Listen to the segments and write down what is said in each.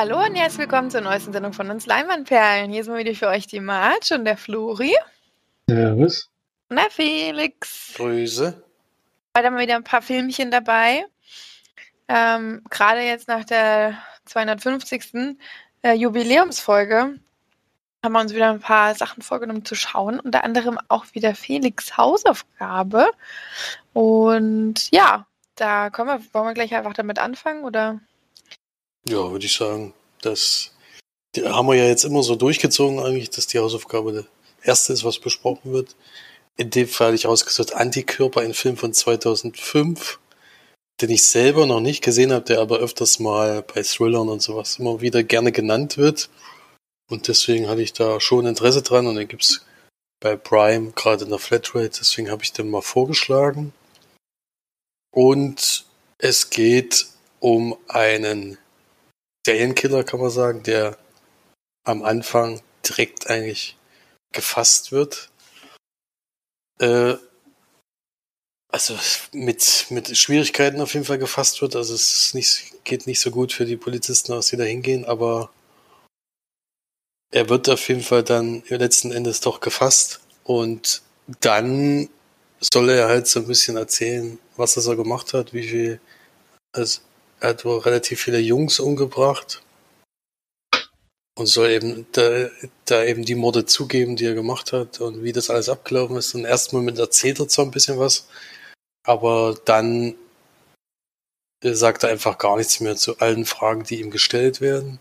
Hallo und herzlich willkommen zur neuesten Sendung von uns Leinwandperlen. Hier sind wir wieder für euch die Marge und der Flori. Servus. Und der Felix. Grüße. Heute haben wir wieder ein paar Filmchen dabei. Ähm, Gerade jetzt nach der 250. Äh, Jubiläumsfolge haben wir uns wieder ein paar Sachen vorgenommen zu schauen. Unter anderem auch wieder Felix Hausaufgabe. Und ja, da kommen wir, wollen wir gleich einfach damit anfangen oder? Ja, würde ich sagen. Das haben wir ja jetzt immer so durchgezogen eigentlich, dass die Hausaufgabe der erste ist, was besprochen wird. In dem Fall hatte ich ausgesucht Antikörper, ein Film von 2005, den ich selber noch nicht gesehen habe, der aber öfters mal bei Thrillern und sowas immer wieder gerne genannt wird. Und deswegen hatte ich da schon Interesse dran und den gibt's bei Prime gerade in der Flatrate, deswegen habe ich den mal vorgeschlagen. Und es geht um einen Serienkiller, kann man sagen, der am Anfang direkt eigentlich gefasst wird. Äh, also mit, mit Schwierigkeiten auf jeden Fall gefasst wird. Also es nicht, geht nicht so gut für die Polizisten, dass sie da hingehen, aber er wird auf jeden Fall dann letzten Endes doch gefasst und dann soll er halt so ein bisschen erzählen, was er so gemacht hat, wie viel, also er hat wohl relativ viele Jungs umgebracht und soll eben da, da eben die Morde zugeben, die er gemacht hat und wie das alles abgelaufen ist. Und erstmal mit erzählt er zwar ein bisschen was, aber dann sagt er einfach gar nichts mehr zu allen Fragen, die ihm gestellt werden.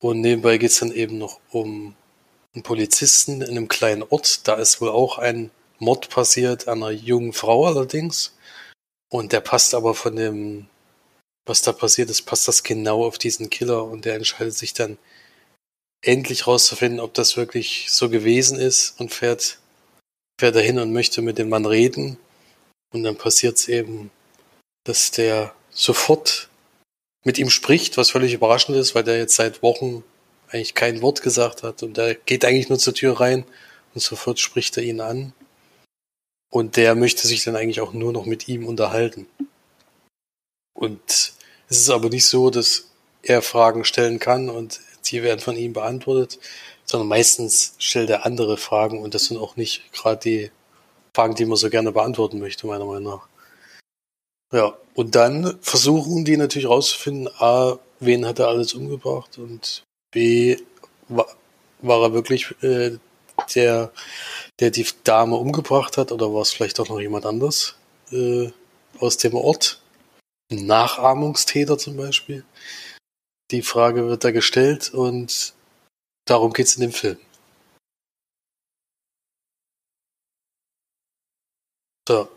Und nebenbei geht's dann eben noch um einen Polizisten in einem kleinen Ort. Da ist wohl auch ein Mord passiert, einer jungen Frau allerdings. Und der passt aber von dem, was da passiert ist, passt das genau auf diesen Killer und der entscheidet sich dann endlich rauszufinden, ob das wirklich so gewesen ist und fährt, fährt dahin und möchte mit dem Mann reden. Und dann passiert es eben, dass der sofort mit ihm spricht, was völlig überraschend ist, weil der jetzt seit Wochen eigentlich kein Wort gesagt hat und der geht eigentlich nur zur Tür rein und sofort spricht er ihn an. Und der möchte sich dann eigentlich auch nur noch mit ihm unterhalten. Und es ist aber nicht so, dass er Fragen stellen kann und die werden von ihm beantwortet, sondern meistens stellt er andere Fragen und das sind auch nicht gerade die Fragen, die man so gerne beantworten möchte, meiner Meinung nach. Ja, und dann versuchen die natürlich rauszufinden, A, wen hat er alles umgebracht und B, war, war er wirklich äh, der, der die Dame umgebracht hat oder war es vielleicht auch noch jemand anders äh, aus dem Ort? Nachahmungstäter zum Beispiel. Die Frage wird da gestellt und darum geht's in dem Film. So,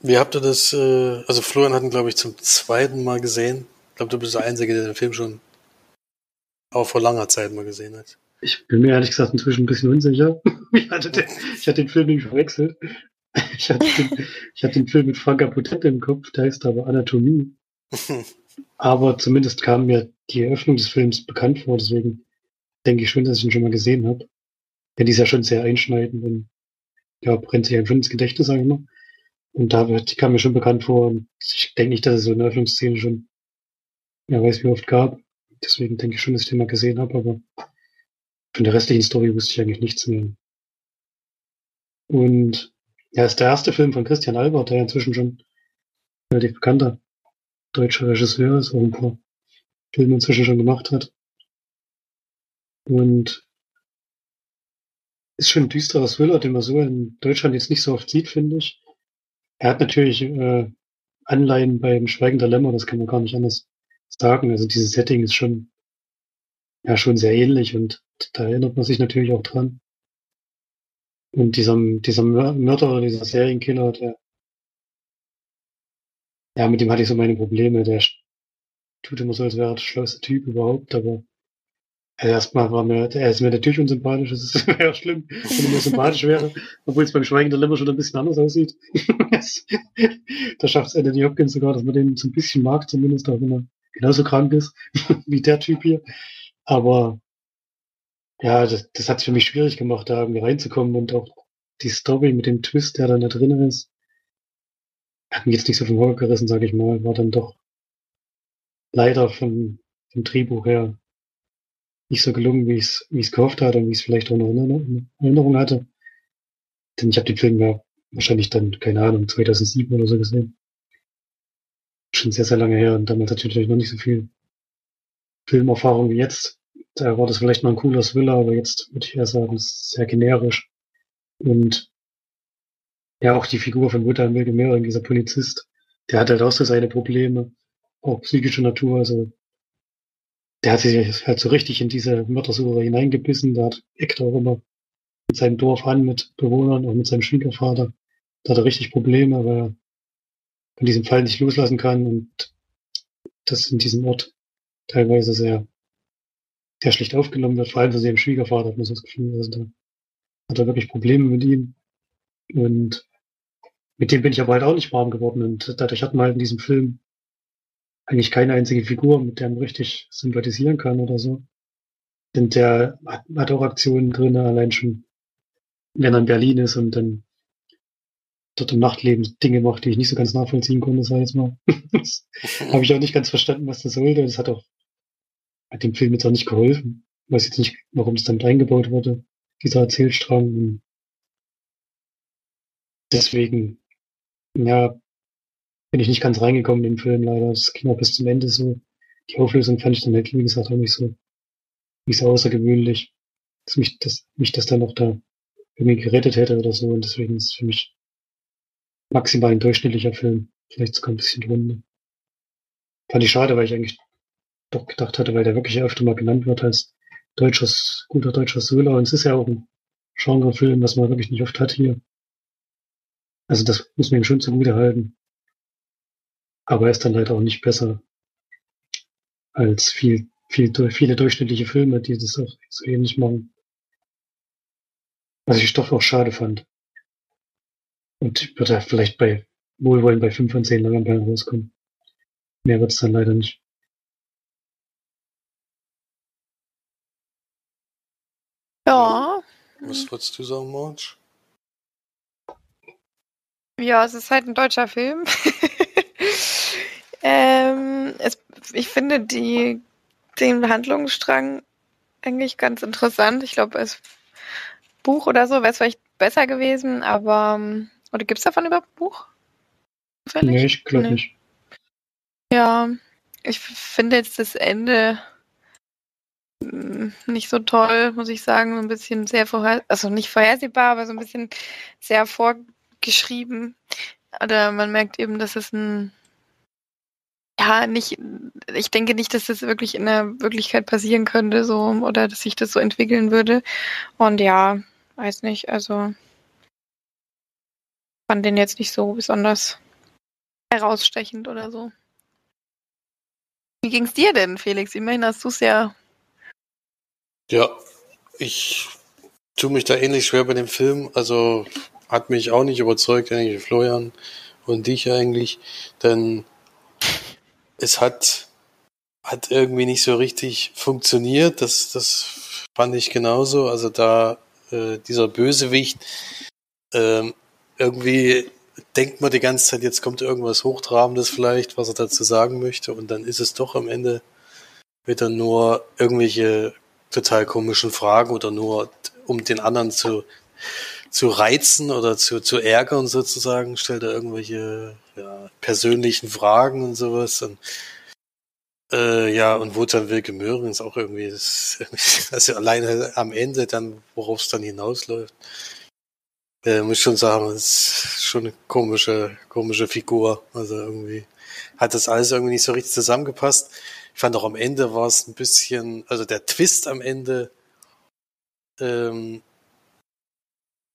wie habt ihr das, äh, also Florian hat ihn, glaube ich, zum zweiten Mal gesehen. Ich glaube, du bist der Einzige, der den Film schon auch vor langer Zeit mal gesehen hat. Ich bin mir ehrlich gesagt inzwischen ein bisschen unsicher. ich, hatte den, ich hatte den Film nämlich verwechselt. Ich hatte, den, ich hatte den Film mit Franka Potente im Kopf, der heißt aber Anatomie. Aber zumindest kam mir die Eröffnung des Films bekannt vor, deswegen denke ich schon, dass ich ihn schon mal gesehen habe. Denn die ist ja schon sehr einschneidend und ja, brennt sich ja schon ins Gedächtnis, sage ich mal. Und da die kam mir schon bekannt vor. Und ich denke nicht, dass es so eine Öffnungsszene schon, ja, weiß wie oft gab. Deswegen denke ich schon, dass ich den mal gesehen habe, aber von der restlichen Story wusste ich eigentlich nichts mehr. Und ja, ist der erste Film von Christian Albert, der inzwischen schon relativ bekannter deutscher Regisseur ist, auch ein paar Filme inzwischen schon gemacht hat. Und ist schon ein düsterer Thriller, den man so in Deutschland jetzt nicht so oft sieht, finde ich. Er hat natürlich äh, Anleihen beim Schweigen der Lämmer, das kann man gar nicht anders sagen. Also dieses Setting ist schon ja schon sehr ähnlich und da erinnert man sich natürlich auch dran. Und dieser, dieser Mörder, dieser Serienkiller, der ja, mit dem hatte ich so meine Probleme. Der tut immer so, als wäre er der schlauste Typ überhaupt, aber also erstmal war mir, er ist mir natürlich unsympathisch, das wäre schlimm, wenn er mir sympathisch wäre, obwohl es beim Schweigen der Lämmer schon ein bisschen anders aussieht. da schafft es Anthony Hopkins sogar, dass man den so ein bisschen mag, zumindest auch wenn er genauso krank ist wie der Typ hier. Aber ja, das, das hat es für mich schwierig gemacht, da irgendwie reinzukommen und auch die Story mit dem Twist, der dann da drin ist, hat mich jetzt nicht so vom Hocker gerissen, sage ich mal, war dann doch leider von vom Drehbuch her nicht so gelungen, wie ich es gehofft hatte und wie ich es vielleicht auch noch in Erinnerung hatte. Denn ich habe den Film ja wahrscheinlich dann, keine Ahnung, 2007 oder so gesehen. Schon sehr, sehr lange her und damals hatte ich natürlich noch nicht so viel Filmerfahrung wie jetzt. Da war das vielleicht mal ein cooler Thriller, aber jetzt würde ich eher sagen, es sehr generisch. Und ja, auch die Figur von Wotan Wilke Möhring, dieser Polizist, der hat halt auch so seine Probleme, auch psychische Natur, also der hat sich halt so richtig in diese Mördersuche hineingebissen, da hat eckt auch immer mit seinem Dorf an, mit Bewohnern, auch mit seinem Schwiegervater. Da hat er richtig Probleme, weil er von diesem Fall nicht loslassen kann und das in diesem Ort teilweise sehr, sehr schlecht aufgenommen wird, vor allem von seinem Schwiegervater, hat man so das Gefühl, also da hat er wirklich Probleme mit ihm und mit dem bin ich aber halt auch nicht warm geworden und dadurch hat man halt in diesem Film eigentlich keine einzige Figur, mit der man richtig sympathisieren kann oder so. Denn der hat, hat auch Aktionen drin, allein schon, wenn er in Berlin ist und dann dort im Nachtleben Dinge macht, die ich nicht so ganz nachvollziehen konnte, sag ich jetzt mal. habe ich auch nicht ganz verstanden, was das sollte. Das hat auch hat dem Film jetzt auch nicht geholfen. Ich weiß jetzt nicht, warum es damit eingebaut wurde, dieser Erzählstrang. Deswegen, ja, bin ich nicht ganz reingekommen in den Film leider. Das ging auch bis zum Ende so. Die Auflösung fand ich dann halt, wie gesagt, auch nicht so, nicht so außergewöhnlich, dass mich das, mich das dann noch da irgendwie gerettet hätte oder so. Und deswegen ist es für mich maximal ein durchschnittlicher Film. Vielleicht sogar ein bisschen drunter. Fand ich schade, weil ich eigentlich doch gedacht hatte, weil der wirklich öfter mal genannt wird als deutsches, guter deutscher Thriller. Und es ist ja auch ein Genrefilm, was man wirklich nicht oft hat hier. Also das muss man ihm schon zugute halten. Aber er ist dann leider auch nicht besser als viel, viel, viele durchschnittliche Filme, die das auch so ähnlich machen. Was ich doch auch schade fand. Und wird er vielleicht bei Wohlwollen bei 5 von 10 Langenballen rauskommen. Mehr wird es dann leider nicht. Ja. Was würdest du sagen, Marge? Ja, es ist halt ein deutscher Film. Ähm, es, ich finde die, den Handlungsstrang eigentlich ganz interessant. Ich glaube, als Buch oder so wäre es vielleicht besser gewesen, aber ähm, oder gibt es davon überhaupt ein Buch? Zufällig? Nee, ich glaube nee. nicht. Ja, ich finde jetzt das Ende hm, nicht so toll, muss ich sagen. So ein bisschen sehr vorher, also nicht vorhersehbar, aber so ein bisschen sehr vorgeschrieben. Oder man merkt eben, dass es ein ja, nicht, ich denke nicht, dass das wirklich in der Wirklichkeit passieren könnte, so, oder dass sich das so entwickeln würde. Und ja, weiß nicht, also fand den jetzt nicht so besonders herausstechend oder so. Wie ging's dir denn, Felix? Immerhin hast du es ja. Ja, ich tue mich da ähnlich schwer bei dem Film. Also hat mich auch nicht überzeugt, eigentlich Florian und dich eigentlich. Denn es hat, hat irgendwie nicht so richtig funktioniert. Das, das fand ich genauso. Also da äh, dieser Bösewicht, ähm, irgendwie denkt man die ganze Zeit, jetzt kommt irgendwas Hochtrabendes vielleicht, was er dazu sagen möchte, und dann ist es doch am Ende wieder nur irgendwelche total komischen Fragen oder nur um den anderen zu, zu reizen oder zu, zu ärgern sozusagen, stellt er irgendwelche ja, persönlichen Fragen und sowas. Und, äh, ja, und Wotan Wilke Möhring ist auch irgendwie, das, also alleine am Ende dann, worauf es dann hinausläuft. Äh, muss schon sagen, ist schon eine komische, komische Figur. Also irgendwie hat das alles irgendwie nicht so richtig zusammengepasst. Ich fand auch am Ende war es ein bisschen, also der Twist am Ende ähm,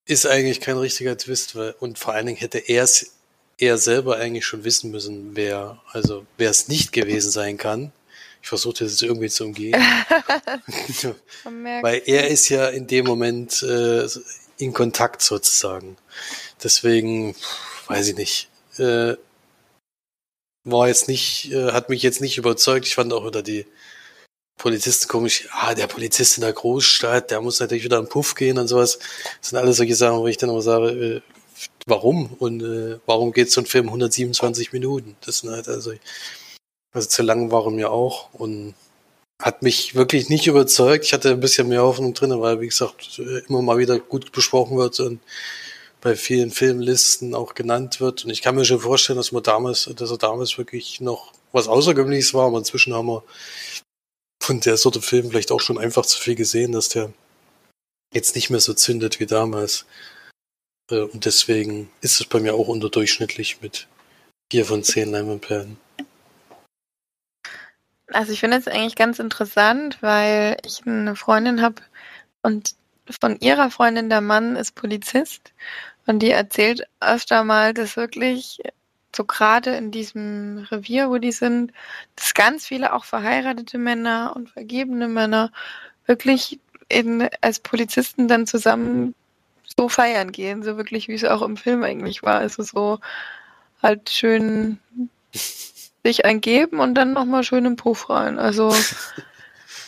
ist eigentlich kein richtiger Twist, weil, und vor allen Dingen hätte er es er selber eigentlich schon wissen müssen, wer, also wer es nicht gewesen sein kann. Ich versuche das irgendwie zu umgehen. Weil er ist ja in dem Moment äh, in Kontakt sozusagen. Deswegen, weiß ich nicht. Äh, war jetzt nicht, äh, hat mich jetzt nicht überzeugt. Ich fand auch wieder die Polizisten komisch. Ah, der Polizist in der Großstadt, der muss natürlich wieder einen Puff gehen und sowas. Das sind alles solche Sachen, wo ich dann immer sage, äh, warum und äh, warum geht so ein Film 127 Minuten? Das sind halt also, also zu lang waren mir auch und hat mich wirklich nicht überzeugt. Ich hatte ein bisschen mehr Hoffnung drin, weil, wie gesagt, immer mal wieder gut besprochen wird und bei vielen Filmlisten auch genannt wird. Und ich kann mir schon vorstellen, dass man damals, dass er damals wirklich noch was Außergewöhnliches war, aber inzwischen haben wir von der Sorte Film vielleicht auch schon einfach zu viel gesehen, dass der jetzt nicht mehr so zündet wie damals. Äh, und deswegen ist es bei mir auch unterdurchschnittlich mit vier von zehn Leinwandperlen. Also ich finde es eigentlich ganz interessant, weil ich eine Freundin habe und von ihrer Freundin der Mann ist Polizist und die erzählt öfter mal, dass wirklich so gerade in diesem Revier, wo die sind, dass ganz viele auch verheiratete Männer und vergebene Männer wirklich in, als Polizisten dann zusammen so feiern gehen, so wirklich wie es auch im Film eigentlich war. Also so halt schön sich eingeben und dann nochmal schön im Puff rein. Also,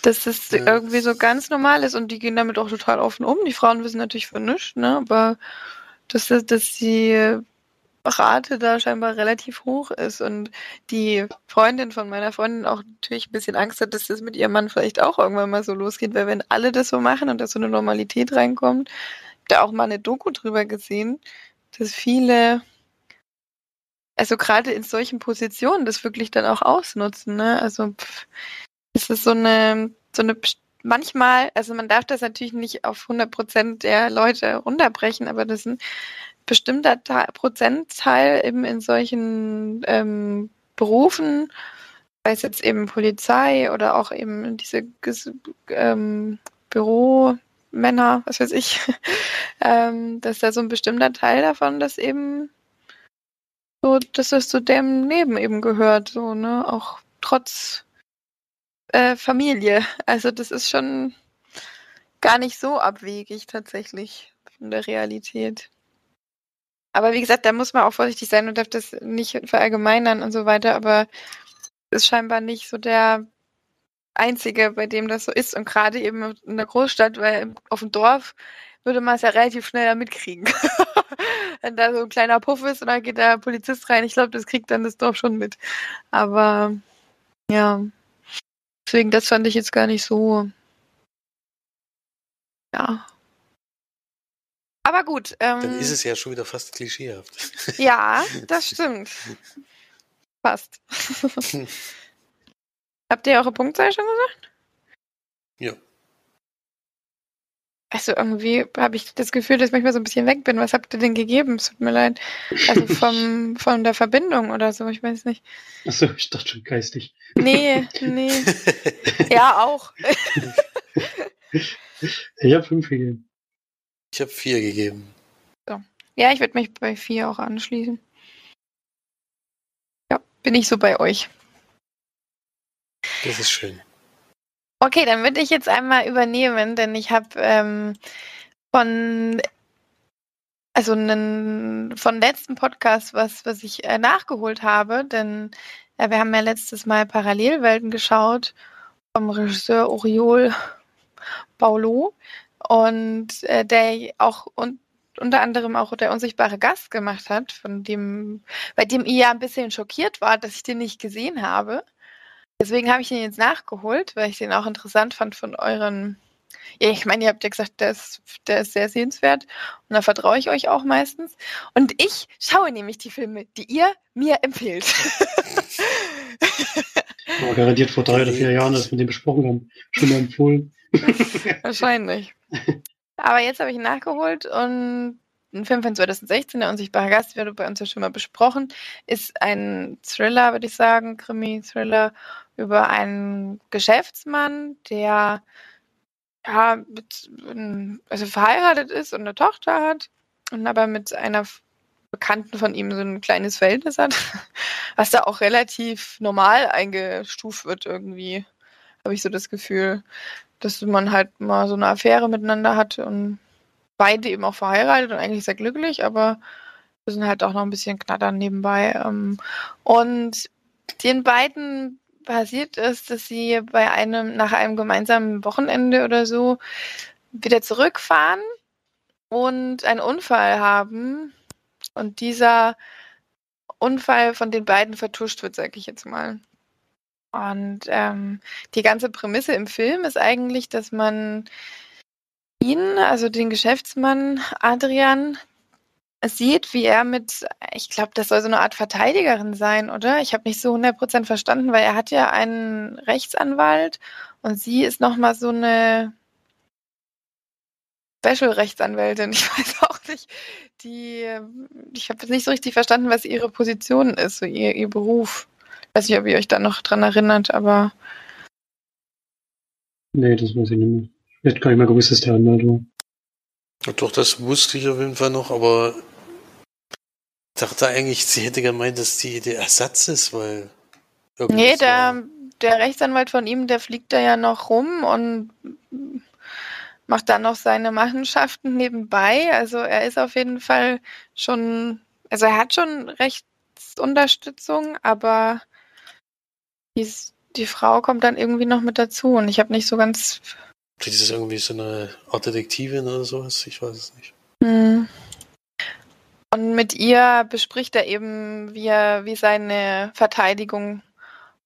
dass das ja. irgendwie so ganz normal ist und die gehen damit auch total offen um. Die Frauen wissen natürlich für nichts, ne? Aber dass, dass die Rate da scheinbar relativ hoch ist und die Freundin von meiner Freundin auch natürlich ein bisschen Angst hat, dass das mit ihrem Mann vielleicht auch irgendwann mal so losgeht, weil wenn alle das so machen und da so eine Normalität reinkommt, da auch mal eine Doku drüber gesehen, dass viele also gerade in solchen Positionen das wirklich dann auch ausnutzen. Ne? Also pff, es ist so eine, so eine manchmal, also man darf das natürlich nicht auf 100 Prozent der Leute runterbrechen, aber das ein bestimmter Teil, Prozentteil eben in solchen ähm, Berufen, sei es jetzt eben Polizei oder auch eben diese ähm, Büromänner, was weiß ich, ähm, dass da so ein bestimmter Teil davon das eben so, dass es zu dem Leben eben gehört, so, ne? Auch trotz äh, Familie. Also das ist schon gar nicht so abwegig tatsächlich von der Realität. Aber wie gesagt, da muss man auch vorsichtig sein und darf das nicht verallgemeinern und so weiter, aber ist scheinbar nicht so der einzige, bei dem das so ist. Und gerade eben in der Großstadt, weil auf dem Dorf würde man es ja relativ schnell mitkriegen. Wenn da so ein kleiner Puff ist und dann geht der Polizist rein, ich glaube, das kriegt dann das Dorf schon mit. Aber ja, deswegen, das fand ich jetzt gar nicht so. Ja. Aber gut. Ähm, dann ist es ja schon wieder fast klischeehaft. Ja, das stimmt. Fast. Habt ihr eure Punktzahl schon gesagt? Ja. Also irgendwie habe ich das Gefühl, dass ich manchmal so ein bisschen weg bin. Was habt ihr denn gegeben? Es tut mir leid. Also vom, von der Verbindung oder so, ich weiß nicht. Achso, ich dachte schon geistig. Nee, nee. ja, auch. ich habe fünf gegeben. Ich habe vier gegeben. So. Ja, ich würde mich bei vier auch anschließen. Ja, bin ich so bei euch. Das ist schön. Okay, dann würde ich jetzt einmal übernehmen, denn ich habe ähm, von also einen, von letzten Podcast was, was ich äh, nachgeholt habe, denn äh, wir haben ja letztes Mal Parallelwelten geschaut vom Regisseur Oriol Paulo und äh, der auch und unter anderem auch der unsichtbare Gast gemacht hat, von dem, bei dem ihr ja ein bisschen schockiert war, dass ich den nicht gesehen habe. Deswegen habe ich ihn jetzt nachgeholt, weil ich den auch interessant fand von euren. Ja, ich meine, ihr habt ja gesagt, der ist, der ist sehr sehenswert und da vertraue ich euch auch meistens. Und ich schaue nämlich die Filme, die ihr mir empfehlt. Aber garantiert vor drei oder vier Jahren, als wir den besprochen haben, schon mal empfohlen. Wahrscheinlich. Aber jetzt habe ich ihn nachgeholt und ein Film von 2016, der unsichtbare Gast, wurde bei uns ja schon mal besprochen, ist ein Thriller, würde ich sagen, Krimi-Thriller über einen Geschäftsmann, der ja, mit, also verheiratet ist und eine Tochter hat und aber mit einer Bekannten von ihm so ein kleines Verhältnis hat, was da auch relativ normal eingestuft wird irgendwie, habe ich so das Gefühl, dass man halt mal so eine Affäre miteinander hat und beide eben auch verheiratet und eigentlich sehr glücklich, aber wir sind halt auch noch ein bisschen knattern nebenbei. Ähm, und den beiden passiert ist, dass sie bei einem, nach einem gemeinsamen Wochenende oder so wieder zurückfahren und einen Unfall haben. Und dieser Unfall von den beiden vertuscht wird, sag ich jetzt mal. Und ähm, die ganze Prämisse im Film ist eigentlich, dass man ihn, also den Geschäftsmann Adrian, sieht, wie er mit, ich glaube, das soll so eine Art Verteidigerin sein, oder? Ich habe nicht so 100% verstanden, weil er hat ja einen Rechtsanwalt und sie ist nochmal so eine Special-Rechtsanwältin. Ich weiß auch nicht, die, ich habe jetzt nicht so richtig verstanden, was ihre Position ist, so ihr, ihr Beruf. Ich weiß nicht, ob ihr euch da noch dran erinnert, aber. Nee, das weiß ich nicht mehr. Ich hätte gar nicht mehr gewusst, dass der Anwalt war. Doch, das wusste ich auf jeden Fall noch, aber ich dachte eigentlich, sie hätte gemeint, dass die der Ersatz ist, weil. Nee, der, der Rechtsanwalt von ihm, der fliegt da ja noch rum und macht dann noch seine Machenschaften nebenbei. Also er ist auf jeden Fall schon, also er hat schon Rechtsunterstützung, aber die, die Frau kommt dann irgendwie noch mit dazu und ich habe nicht so ganz. Vielleicht ist es irgendwie so eine Art Detektivin oder sowas, ich weiß es nicht. Hm. Und mit ihr bespricht er eben, wie er, wie seine Verteidigung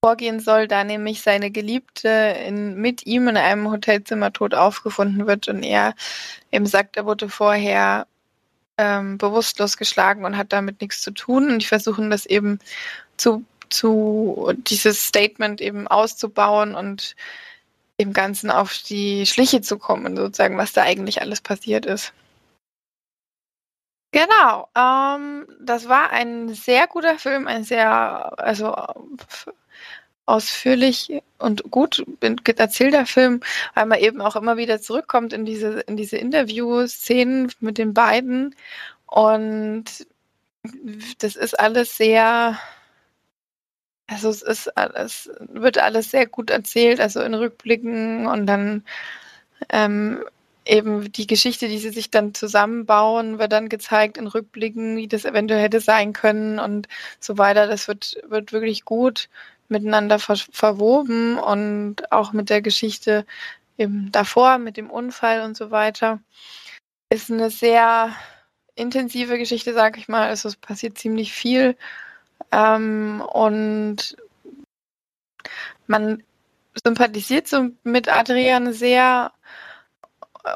vorgehen soll, da nämlich seine Geliebte in, mit ihm in einem Hotelzimmer tot aufgefunden wird und er eben sagt, er wurde vorher ähm, bewusstlos geschlagen und hat damit nichts zu tun. Und die versuchen das eben zu, zu dieses Statement eben auszubauen und dem Ganzen auf die Schliche zu kommen, sozusagen, was da eigentlich alles passiert ist. Genau, ähm, das war ein sehr guter Film, ein sehr, also ausführlich und gut erzählter Film, weil man eben auch immer wieder zurückkommt in diese, in diese Interview-Szenen mit den beiden. Und das ist alles sehr, also es ist alles, wird alles sehr gut erzählt, also in Rückblicken und dann ähm, eben die Geschichte, die sie sich dann zusammenbauen, wird dann gezeigt in Rückblicken, wie das eventuell hätte sein können und so weiter. Das wird, wird wirklich gut miteinander ver verwoben und auch mit der Geschichte eben davor, mit dem Unfall und so weiter. Ist eine sehr intensive Geschichte, sag ich mal. Also es passiert ziemlich viel. Ähm, und man sympathisiert so mit Adrian sehr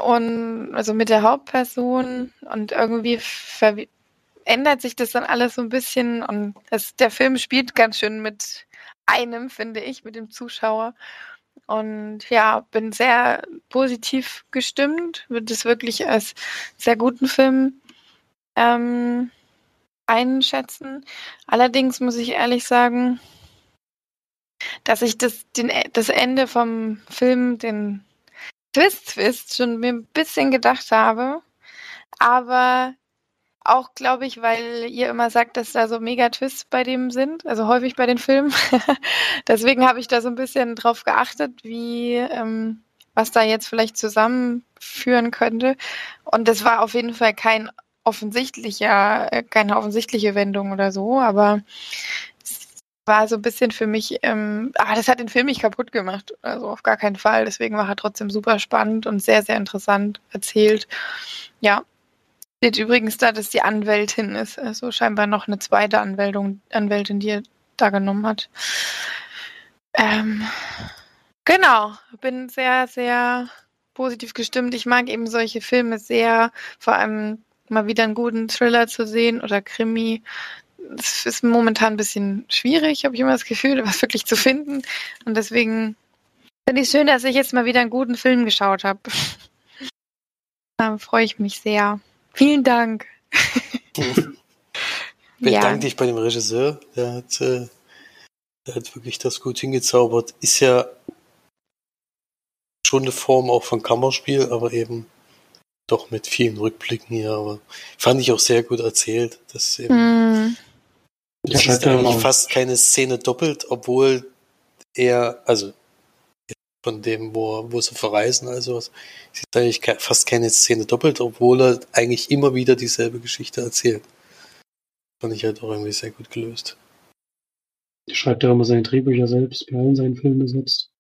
und also mit der Hauptperson und irgendwie ändert sich das dann alles so ein bisschen und das, der Film spielt ganz schön mit einem, finde ich, mit dem Zuschauer. Und ja, bin sehr positiv gestimmt, würde es wirklich als sehr guten Film ähm, einschätzen. Allerdings muss ich ehrlich sagen, dass ich das, den, das Ende vom Film, den Twist-Twist, schon mir ein bisschen gedacht habe. Aber auch, glaube ich, weil ihr immer sagt, dass da so mega Twists bei dem sind, also häufig bei den Filmen. Deswegen habe ich da so ein bisschen drauf geachtet, wie, ähm, was da jetzt vielleicht zusammenführen könnte. Und das war auf jeden Fall kein offensichtlicher, äh, keine offensichtliche Wendung oder so, aber es war so ein bisschen für mich, ähm, ah, das hat den Film nicht kaputt gemacht, also auf gar keinen Fall. Deswegen war er trotzdem super spannend und sehr, sehr interessant erzählt. Ja, Steht übrigens da, dass die Anwältin ist. Also scheinbar noch eine zweite Anwältung, Anwältin, die er da genommen hat. Ähm, genau, bin sehr, sehr positiv gestimmt. Ich mag eben solche Filme sehr, vor allem mal wieder einen guten Thriller zu sehen oder Krimi. Es ist momentan ein bisschen schwierig, habe ich immer das Gefühl, was wirklich zu finden. Und deswegen finde ich es schön, dass ich jetzt mal wieder einen guten Film geschaut habe. da freue ich mich sehr. Vielen Dank. Bedanke ja. dich bei dem Regisseur. Der hat, äh, der hat wirklich das gut hingezaubert. Ist ja schon eine Form auch von Kammerspiel, aber eben doch mit vielen Rückblicken hier. Aber fand ich auch sehr gut erzählt. Das eben, mm. das ist eigentlich fast keine Szene doppelt, obwohl er, also von dem, wo, wo sie verreisen, also es ist eigentlich fast keine Szene doppelt, obwohl er eigentlich immer wieder dieselbe Geschichte erzählt. Fand ich halt auch irgendwie sehr gut gelöst. Er schreibt ja immer seine Drehbücher selbst, bei allen seinen Filmen besetzt.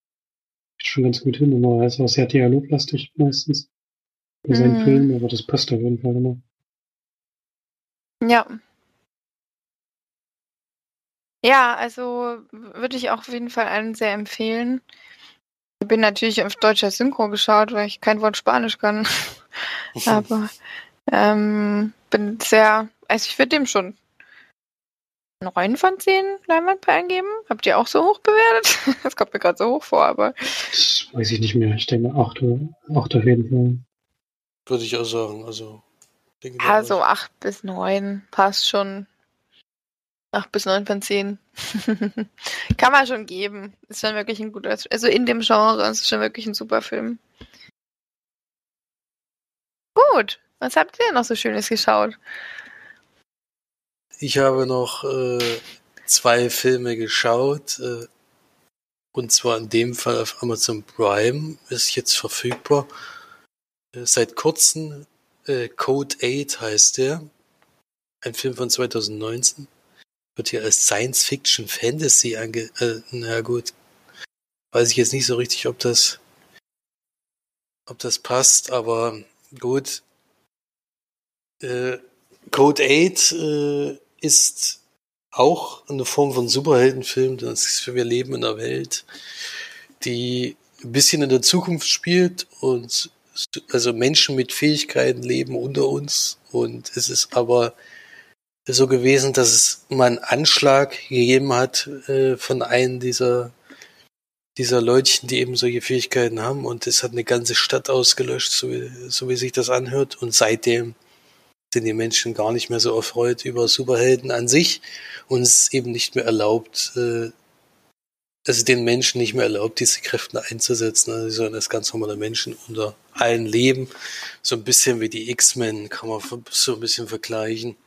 Schon ganz gut hin, immer ist auch sehr dialoglastig meistens bei seinen mm. Filmen, aber das passt auf jeden Fall immer. Ja. Ja, also würde ich auch auf jeden Fall einen sehr empfehlen. Ich bin natürlich auf deutscher Synchro geschaut, weil ich kein Wort Spanisch kann. Aber ähm, bin sehr, also ich würde dem schon 9 von 10 Leinwandperlen geben. Habt ihr auch so hoch bewertet? Das kommt mir gerade so hoch vor, aber. Das weiß ich nicht mehr. Ich denke 8, 8 auf jeden Fall. Würde ich auch sagen. Also, denke Ja, so 8 bis 9 passt schon. 8 bis 9 von 10. Kann man schon geben. Ist schon wirklich ein guter, also in dem Genre ist schon wirklich ein super Film. Gut, was habt ihr noch so Schönes geschaut? Ich habe noch äh, zwei Filme geschaut. Äh, und zwar in dem Fall auf Amazon Prime ist jetzt verfügbar. Äh, seit kurzem äh, Code 8 heißt der. Ein Film von 2019. Wird hier als Science Fiction Fantasy ange... Äh, na gut. Weiß ich jetzt nicht so richtig, ob das ob das passt, aber gut. Äh, Code 8 äh, ist auch eine Form von Superheldenfilm. Das ist, wir leben in einer Welt, die ein bisschen in der Zukunft spielt und also Menschen mit Fähigkeiten leben unter uns und es ist aber so gewesen, dass es mal einen Anschlag gegeben hat äh, von einem dieser dieser Leutchen, die eben solche Fähigkeiten haben und es hat eine ganze Stadt ausgelöscht, so wie, so wie sich das anhört und seitdem sind die Menschen gar nicht mehr so erfreut über Superhelden an sich und es ist eben nicht mehr erlaubt, äh, ist den Menschen nicht mehr erlaubt, diese Kräfte einzusetzen. Also sie sollen als ganz normale Menschen unter allen leben. So ein bisschen wie die X-Men kann man so ein bisschen vergleichen.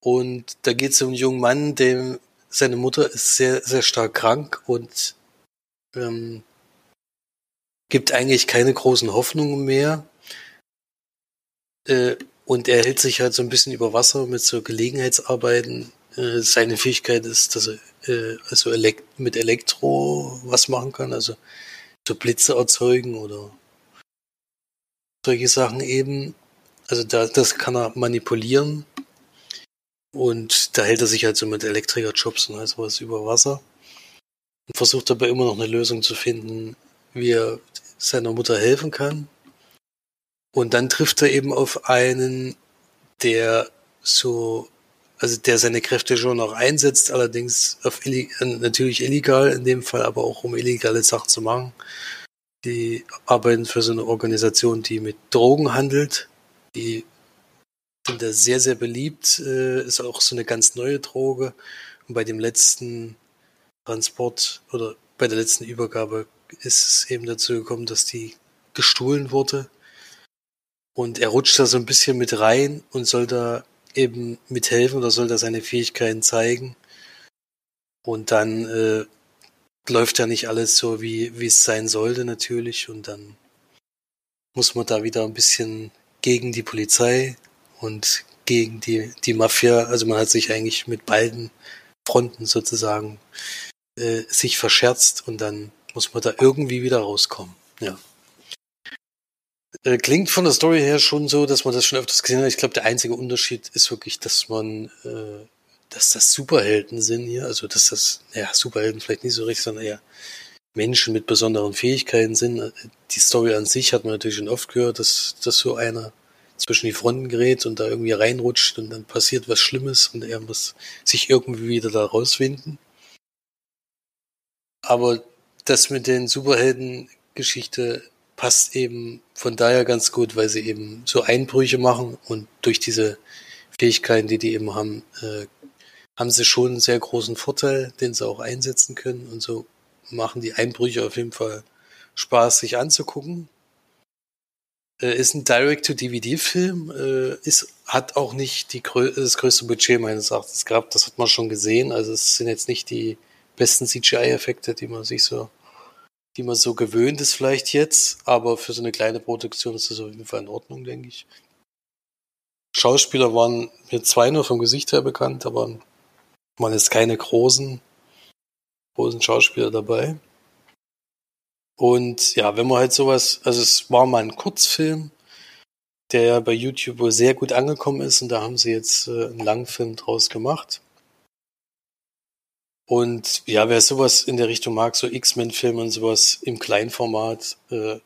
Und da geht es um einen jungen Mann, dem seine Mutter ist sehr, sehr stark krank und ähm, gibt eigentlich keine großen Hoffnungen mehr. Äh, und er hält sich halt so ein bisschen über Wasser mit so Gelegenheitsarbeiten. Äh, seine Fähigkeit ist, dass er äh, also elekt mit Elektro was machen kann, also so Blitze erzeugen oder solche Sachen eben. Also da, das kann er manipulieren. Und da hält er sich halt so mit Elektrikerjobs und all sowas über Wasser. Und versucht dabei immer noch eine Lösung zu finden, wie er seiner Mutter helfen kann. Und dann trifft er eben auf einen, der so, also der seine Kräfte schon noch einsetzt, allerdings auf natürlich illegal in dem Fall, aber auch um illegale Sachen zu machen. Die arbeiten für so eine Organisation, die mit Drogen handelt. Die sind da sehr, sehr beliebt. Äh, ist auch so eine ganz neue Droge. Und bei dem letzten Transport oder bei der letzten Übergabe ist es eben dazu gekommen, dass die gestohlen wurde und er rutscht da so ein bisschen mit rein und soll da eben mithelfen oder soll da seine Fähigkeiten zeigen. Und dann äh, läuft ja nicht alles so, wie, wie es sein sollte natürlich. Und dann muss man da wieder ein bisschen gegen die Polizei und gegen die, die Mafia, also man hat sich eigentlich mit beiden Fronten sozusagen äh, sich verscherzt und dann muss man da irgendwie wieder rauskommen. Ja. Äh, klingt von der Story her schon so, dass man das schon öfters gesehen hat. Ich glaube, der einzige Unterschied ist wirklich, dass man, äh, dass das Superhelden sind hier. Also, dass das, ja, Superhelden vielleicht nicht so richtig, sondern eher Menschen mit besonderen Fähigkeiten sind. Die Story an sich hat man natürlich schon oft gehört, dass, dass so einer zwischen die Fronten gerät und da irgendwie reinrutscht und dann passiert was Schlimmes und er muss sich irgendwie wieder da rausfinden. Aber das mit den Superhelden-Geschichte passt eben von daher ganz gut, weil sie eben so Einbrüche machen und durch diese Fähigkeiten, die die eben haben, äh, haben sie schon einen sehr großen Vorteil, den sie auch einsetzen können und so machen die Einbrüche auf jeden Fall Spaß, sich anzugucken. Äh, ist ein Direct-to-DVD-Film, äh, ist, hat auch nicht die, das größte Budget meines Erachtens gehabt, das hat man schon gesehen, also es sind jetzt nicht die besten CGI-Effekte, die man sich so die man so gewöhnt ist vielleicht jetzt, aber für so eine kleine Produktion ist das auf jeden Fall in Ordnung, denke ich. Schauspieler waren mir zwei nur vom Gesicht her bekannt, aber man ist keine großen, großen Schauspieler dabei. Und ja, wenn man halt sowas, also es war mal ein Kurzfilm, der ja bei YouTube wohl sehr gut angekommen ist und da haben sie jetzt äh, einen Langfilm draus gemacht. Und ja, wer sowas in der Richtung mag, so X-Men-Filme und sowas im Kleinformat, äh,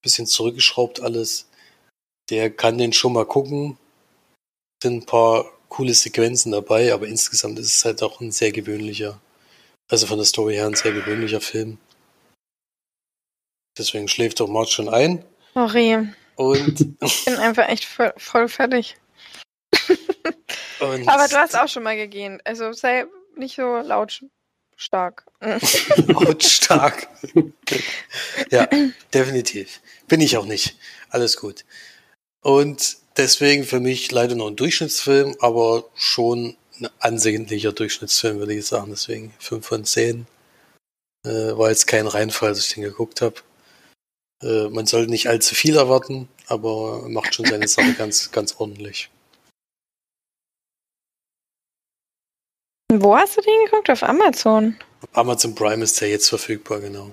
bisschen zurückgeschraubt alles, der kann den schon mal gucken. Sind ein paar coole Sequenzen dabei, aber insgesamt ist es halt auch ein sehr gewöhnlicher, also von der Story her ein sehr gewöhnlicher Film. Deswegen schläft doch Mart schon ein. Sorry. Und ich bin einfach echt voll, voll fertig. aber du hast auch schon mal gegähnt. Also sei nicht so lautstark. lautstark. ja, definitiv. Bin ich auch nicht. Alles gut. Und deswegen für mich leider noch ein Durchschnittsfilm, aber schon ein ansehnlicher Durchschnittsfilm, würde ich sagen. Deswegen 5 von 10. Äh, war jetzt kein Reinfall, als ich den geguckt habe. Äh, man sollte nicht allzu viel erwarten, aber macht schon seine Sache ganz, ganz ordentlich. Wo hast du den geguckt? Auf Amazon? Amazon Prime ist der jetzt verfügbar, genau.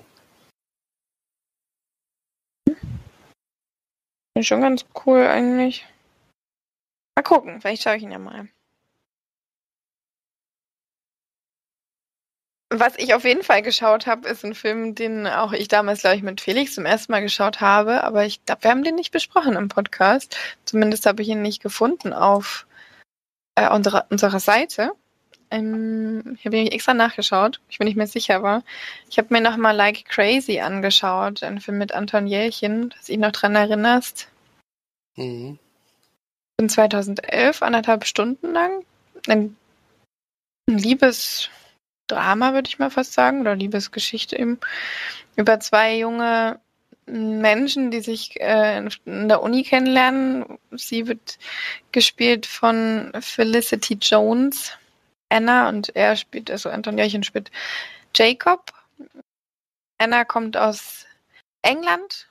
Ist schon ganz cool eigentlich. Mal gucken, vielleicht schaue ich ihn ja mal. Was ich auf jeden Fall geschaut habe, ist ein Film, den auch ich damals, glaube ich, mit Felix zum ersten Mal geschaut habe. Aber ich glaube, wir haben den nicht besprochen im Podcast. Zumindest habe ich ihn nicht gefunden auf äh, unserer, unserer Seite. Ähm, hier habe ich extra nachgeschaut. Ich bin nicht mehr sicher, war. Ich habe mir nochmal Like Crazy angeschaut. Ein Film mit Anton Jelchin, dass du dich noch dran erinnerst. Mhm. In 2011, anderthalb Stunden lang. Ein, ein Liebesdrama, würde ich mal fast sagen, oder Liebesgeschichte eben. Über zwei junge Menschen, die sich äh, in der Uni kennenlernen. Sie wird gespielt von Felicity Jones Anna und er spielt, also Anton Jörchen spielt Jacob. Anna kommt aus England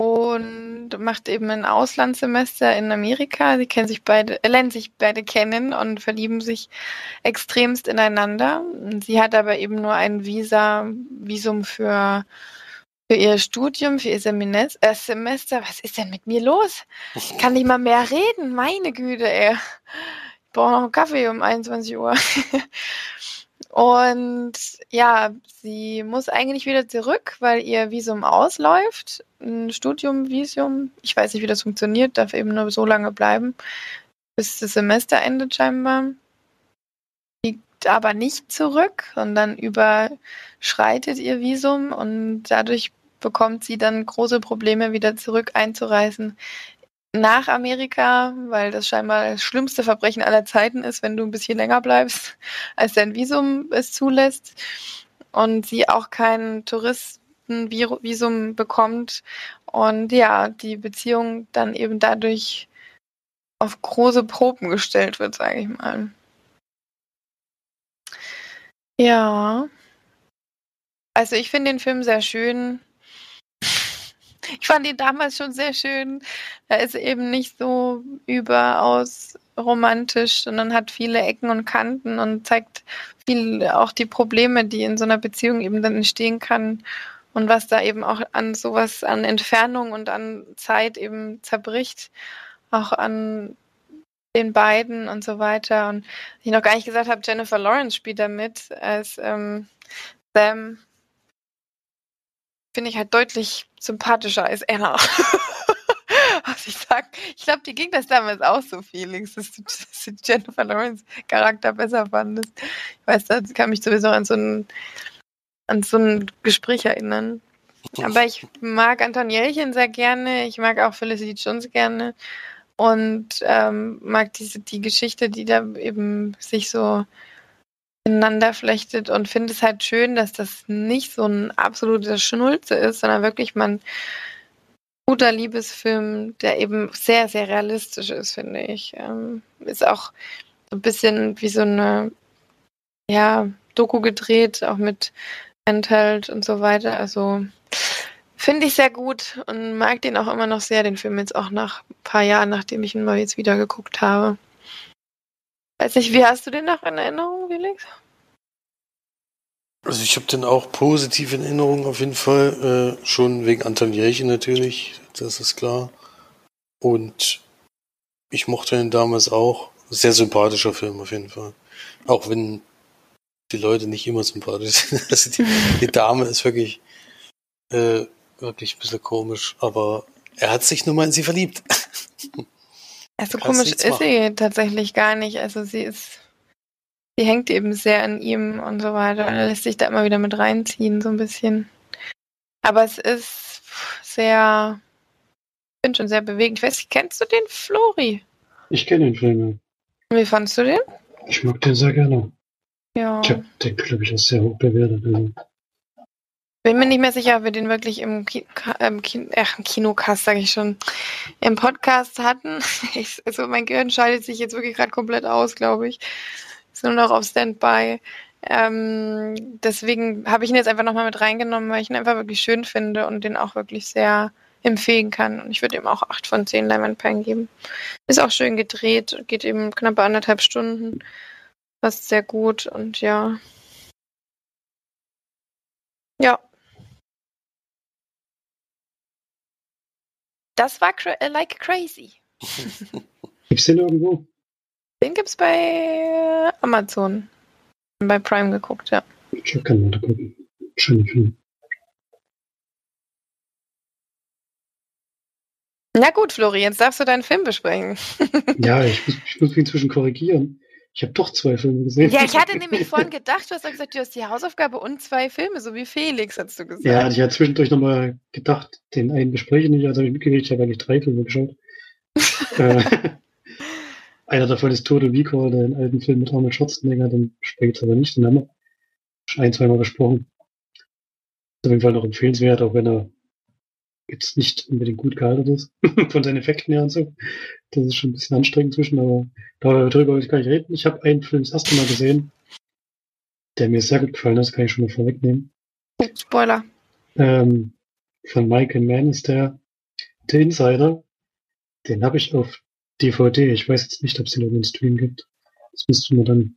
und macht eben ein Auslandssemester in Amerika. Sie kennen sich beide, lernen sich beide kennen und verlieben sich extremst ineinander. Sie hat aber eben nur ein Visa, Visum für, für ihr Studium, für ihr Semines äh, Semester. Was ist denn mit mir los? Ich kann nicht mal mehr reden, meine Güte, ey brauche noch einen Kaffee um 21 Uhr. Und ja, sie muss eigentlich wieder zurück, weil ihr Visum ausläuft. Ein Studiumvisum. Ich weiß nicht, wie das funktioniert, darf eben nur so lange bleiben, bis das Semester endet scheinbar. Liegt aber nicht zurück, sondern überschreitet ihr Visum und dadurch bekommt sie dann große Probleme, wieder zurück einzureisen nach Amerika, weil das scheinbar das schlimmste Verbrechen aller Zeiten ist, wenn du ein bisschen länger bleibst, als dein Visum es zulässt. Und sie auch kein Touristenvisum bekommt. Und ja, die Beziehung dann eben dadurch auf große Proben gestellt wird, sage ich mal. Ja. Also ich finde den Film sehr schön. Ich fand ihn damals schon sehr schön. Er ist eben nicht so überaus romantisch, sondern hat viele Ecken und Kanten und zeigt viel auch die Probleme, die in so einer Beziehung eben dann entstehen kann und was da eben auch an sowas, an Entfernung und an Zeit eben zerbricht, auch an den beiden und so weiter. Und ich noch gar nicht gesagt habe, Jennifer Lawrence spielt da mit als ähm, Sam finde ich halt deutlich sympathischer als Anna. Was ich sag, ich glaube, die ging das damals auch so, Felix, dass du, dass du Jennifer Lawrence Charakter besser fandest. Ich weiß, das kann mich sowieso an so ein, an so ein Gespräch erinnern. Aber ich mag Anton Jelchen sehr gerne. Ich mag auch Felicity Jones gerne. Und ähm, mag diese, die Geschichte, die da eben sich so ineinander flechtet und finde es halt schön, dass das nicht so ein absoluter Schnulze ist, sondern wirklich mal ein guter Liebesfilm, der eben sehr, sehr realistisch ist, finde ich. Ähm, ist auch so ein bisschen wie so eine, ja, Doku gedreht, auch mit Enthalt und so weiter. Also finde ich sehr gut und mag den auch immer noch sehr, den Film jetzt auch nach ein paar Jahren, nachdem ich ihn mal jetzt wieder geguckt habe. Weiß nicht, wie hast du den noch in Erinnerung, Felix? Also ich habe den auch positiv in Erinnerung auf jeden Fall. Äh, schon wegen Anton Jährchen natürlich, das ist klar. Und ich mochte den damals auch. Sehr sympathischer Film auf jeden Fall. Auch wenn die Leute nicht immer sympathisch sind. Also die, die Dame ist wirklich, äh, wirklich ein bisschen komisch, aber er hat sich nun mal in sie verliebt. Also komisch ist sie tatsächlich gar nicht. Also sie ist, sie hängt eben sehr an ihm und so weiter. Er lässt sich da immer wieder mit reinziehen, so ein bisschen. Aber es ist sehr, ich bin schon sehr bewegend. Ich weiß nicht, kennst du den Flori? Ich kenne den Film. Wie fandest du den? Ich mag den sehr gerne. Ja. Ich habe den, glaube ich, auch sehr hoch bewertet. Also. Bin mir nicht mehr sicher, ob wir den wirklich im, Ki im, Ki im Kinocast, sage ich schon, im Podcast hatten. Ich, also mein Gehirn schaltet sich jetzt wirklich gerade komplett aus, glaube ich. Ist nur noch auf Standby. Ähm, deswegen habe ich ihn jetzt einfach nochmal mit reingenommen, weil ich ihn einfach wirklich schön finde und den auch wirklich sehr empfehlen kann. Und ich würde ihm auch 8 von 10 Leinwandperlen geben. Ist auch schön gedreht, geht eben knapp anderthalb Stunden. Passt sehr gut und ja. Ja. Das war cra like crazy. Gibt's den irgendwo? Den gibt's bei Amazon. Bei Prime geguckt, ja. Ich kann mal da gucken. Schöner Film. Na gut, Flori, jetzt darfst du deinen Film besprechen. ja, ich muss, ich muss mich inzwischen korrigieren. Ich habe doch zwei Filme gesehen. Ja, ich hatte nämlich vorhin gedacht, du hast gesagt, du hast die Hausaufgabe und zwei Filme, so wie Felix, hast du gesagt. Ja, ich hatte zwischendurch nochmal gedacht, den einen bespreche ich nicht, also habe ich mitgekriegt, ich habe eigentlich drei Filme geschaut. äh, einer davon ist Total Recall, der alten Film mit Arnold Schwarzenegger, den spreche ich aber nicht, den haben wir schon ein, zweimal gesprochen. Ist auf jeden Fall noch empfehlenswert, auch wenn er jetzt nicht unbedingt gut gehalten ist, von seinen Effekten her und so. Das ist schon ein bisschen anstrengend zwischen, aber darüber will ich gar nicht reden. Ich habe einen Film das erste Mal gesehen, der mir sehr gut gefallen hat, kann ich schon mal vorwegnehmen. Spoiler. Ähm, von Michael Mann ist der, der Insider. Den habe ich auf DVD. Ich weiß jetzt nicht, ob es den irgendeinen Stream gibt. Das müsste man dann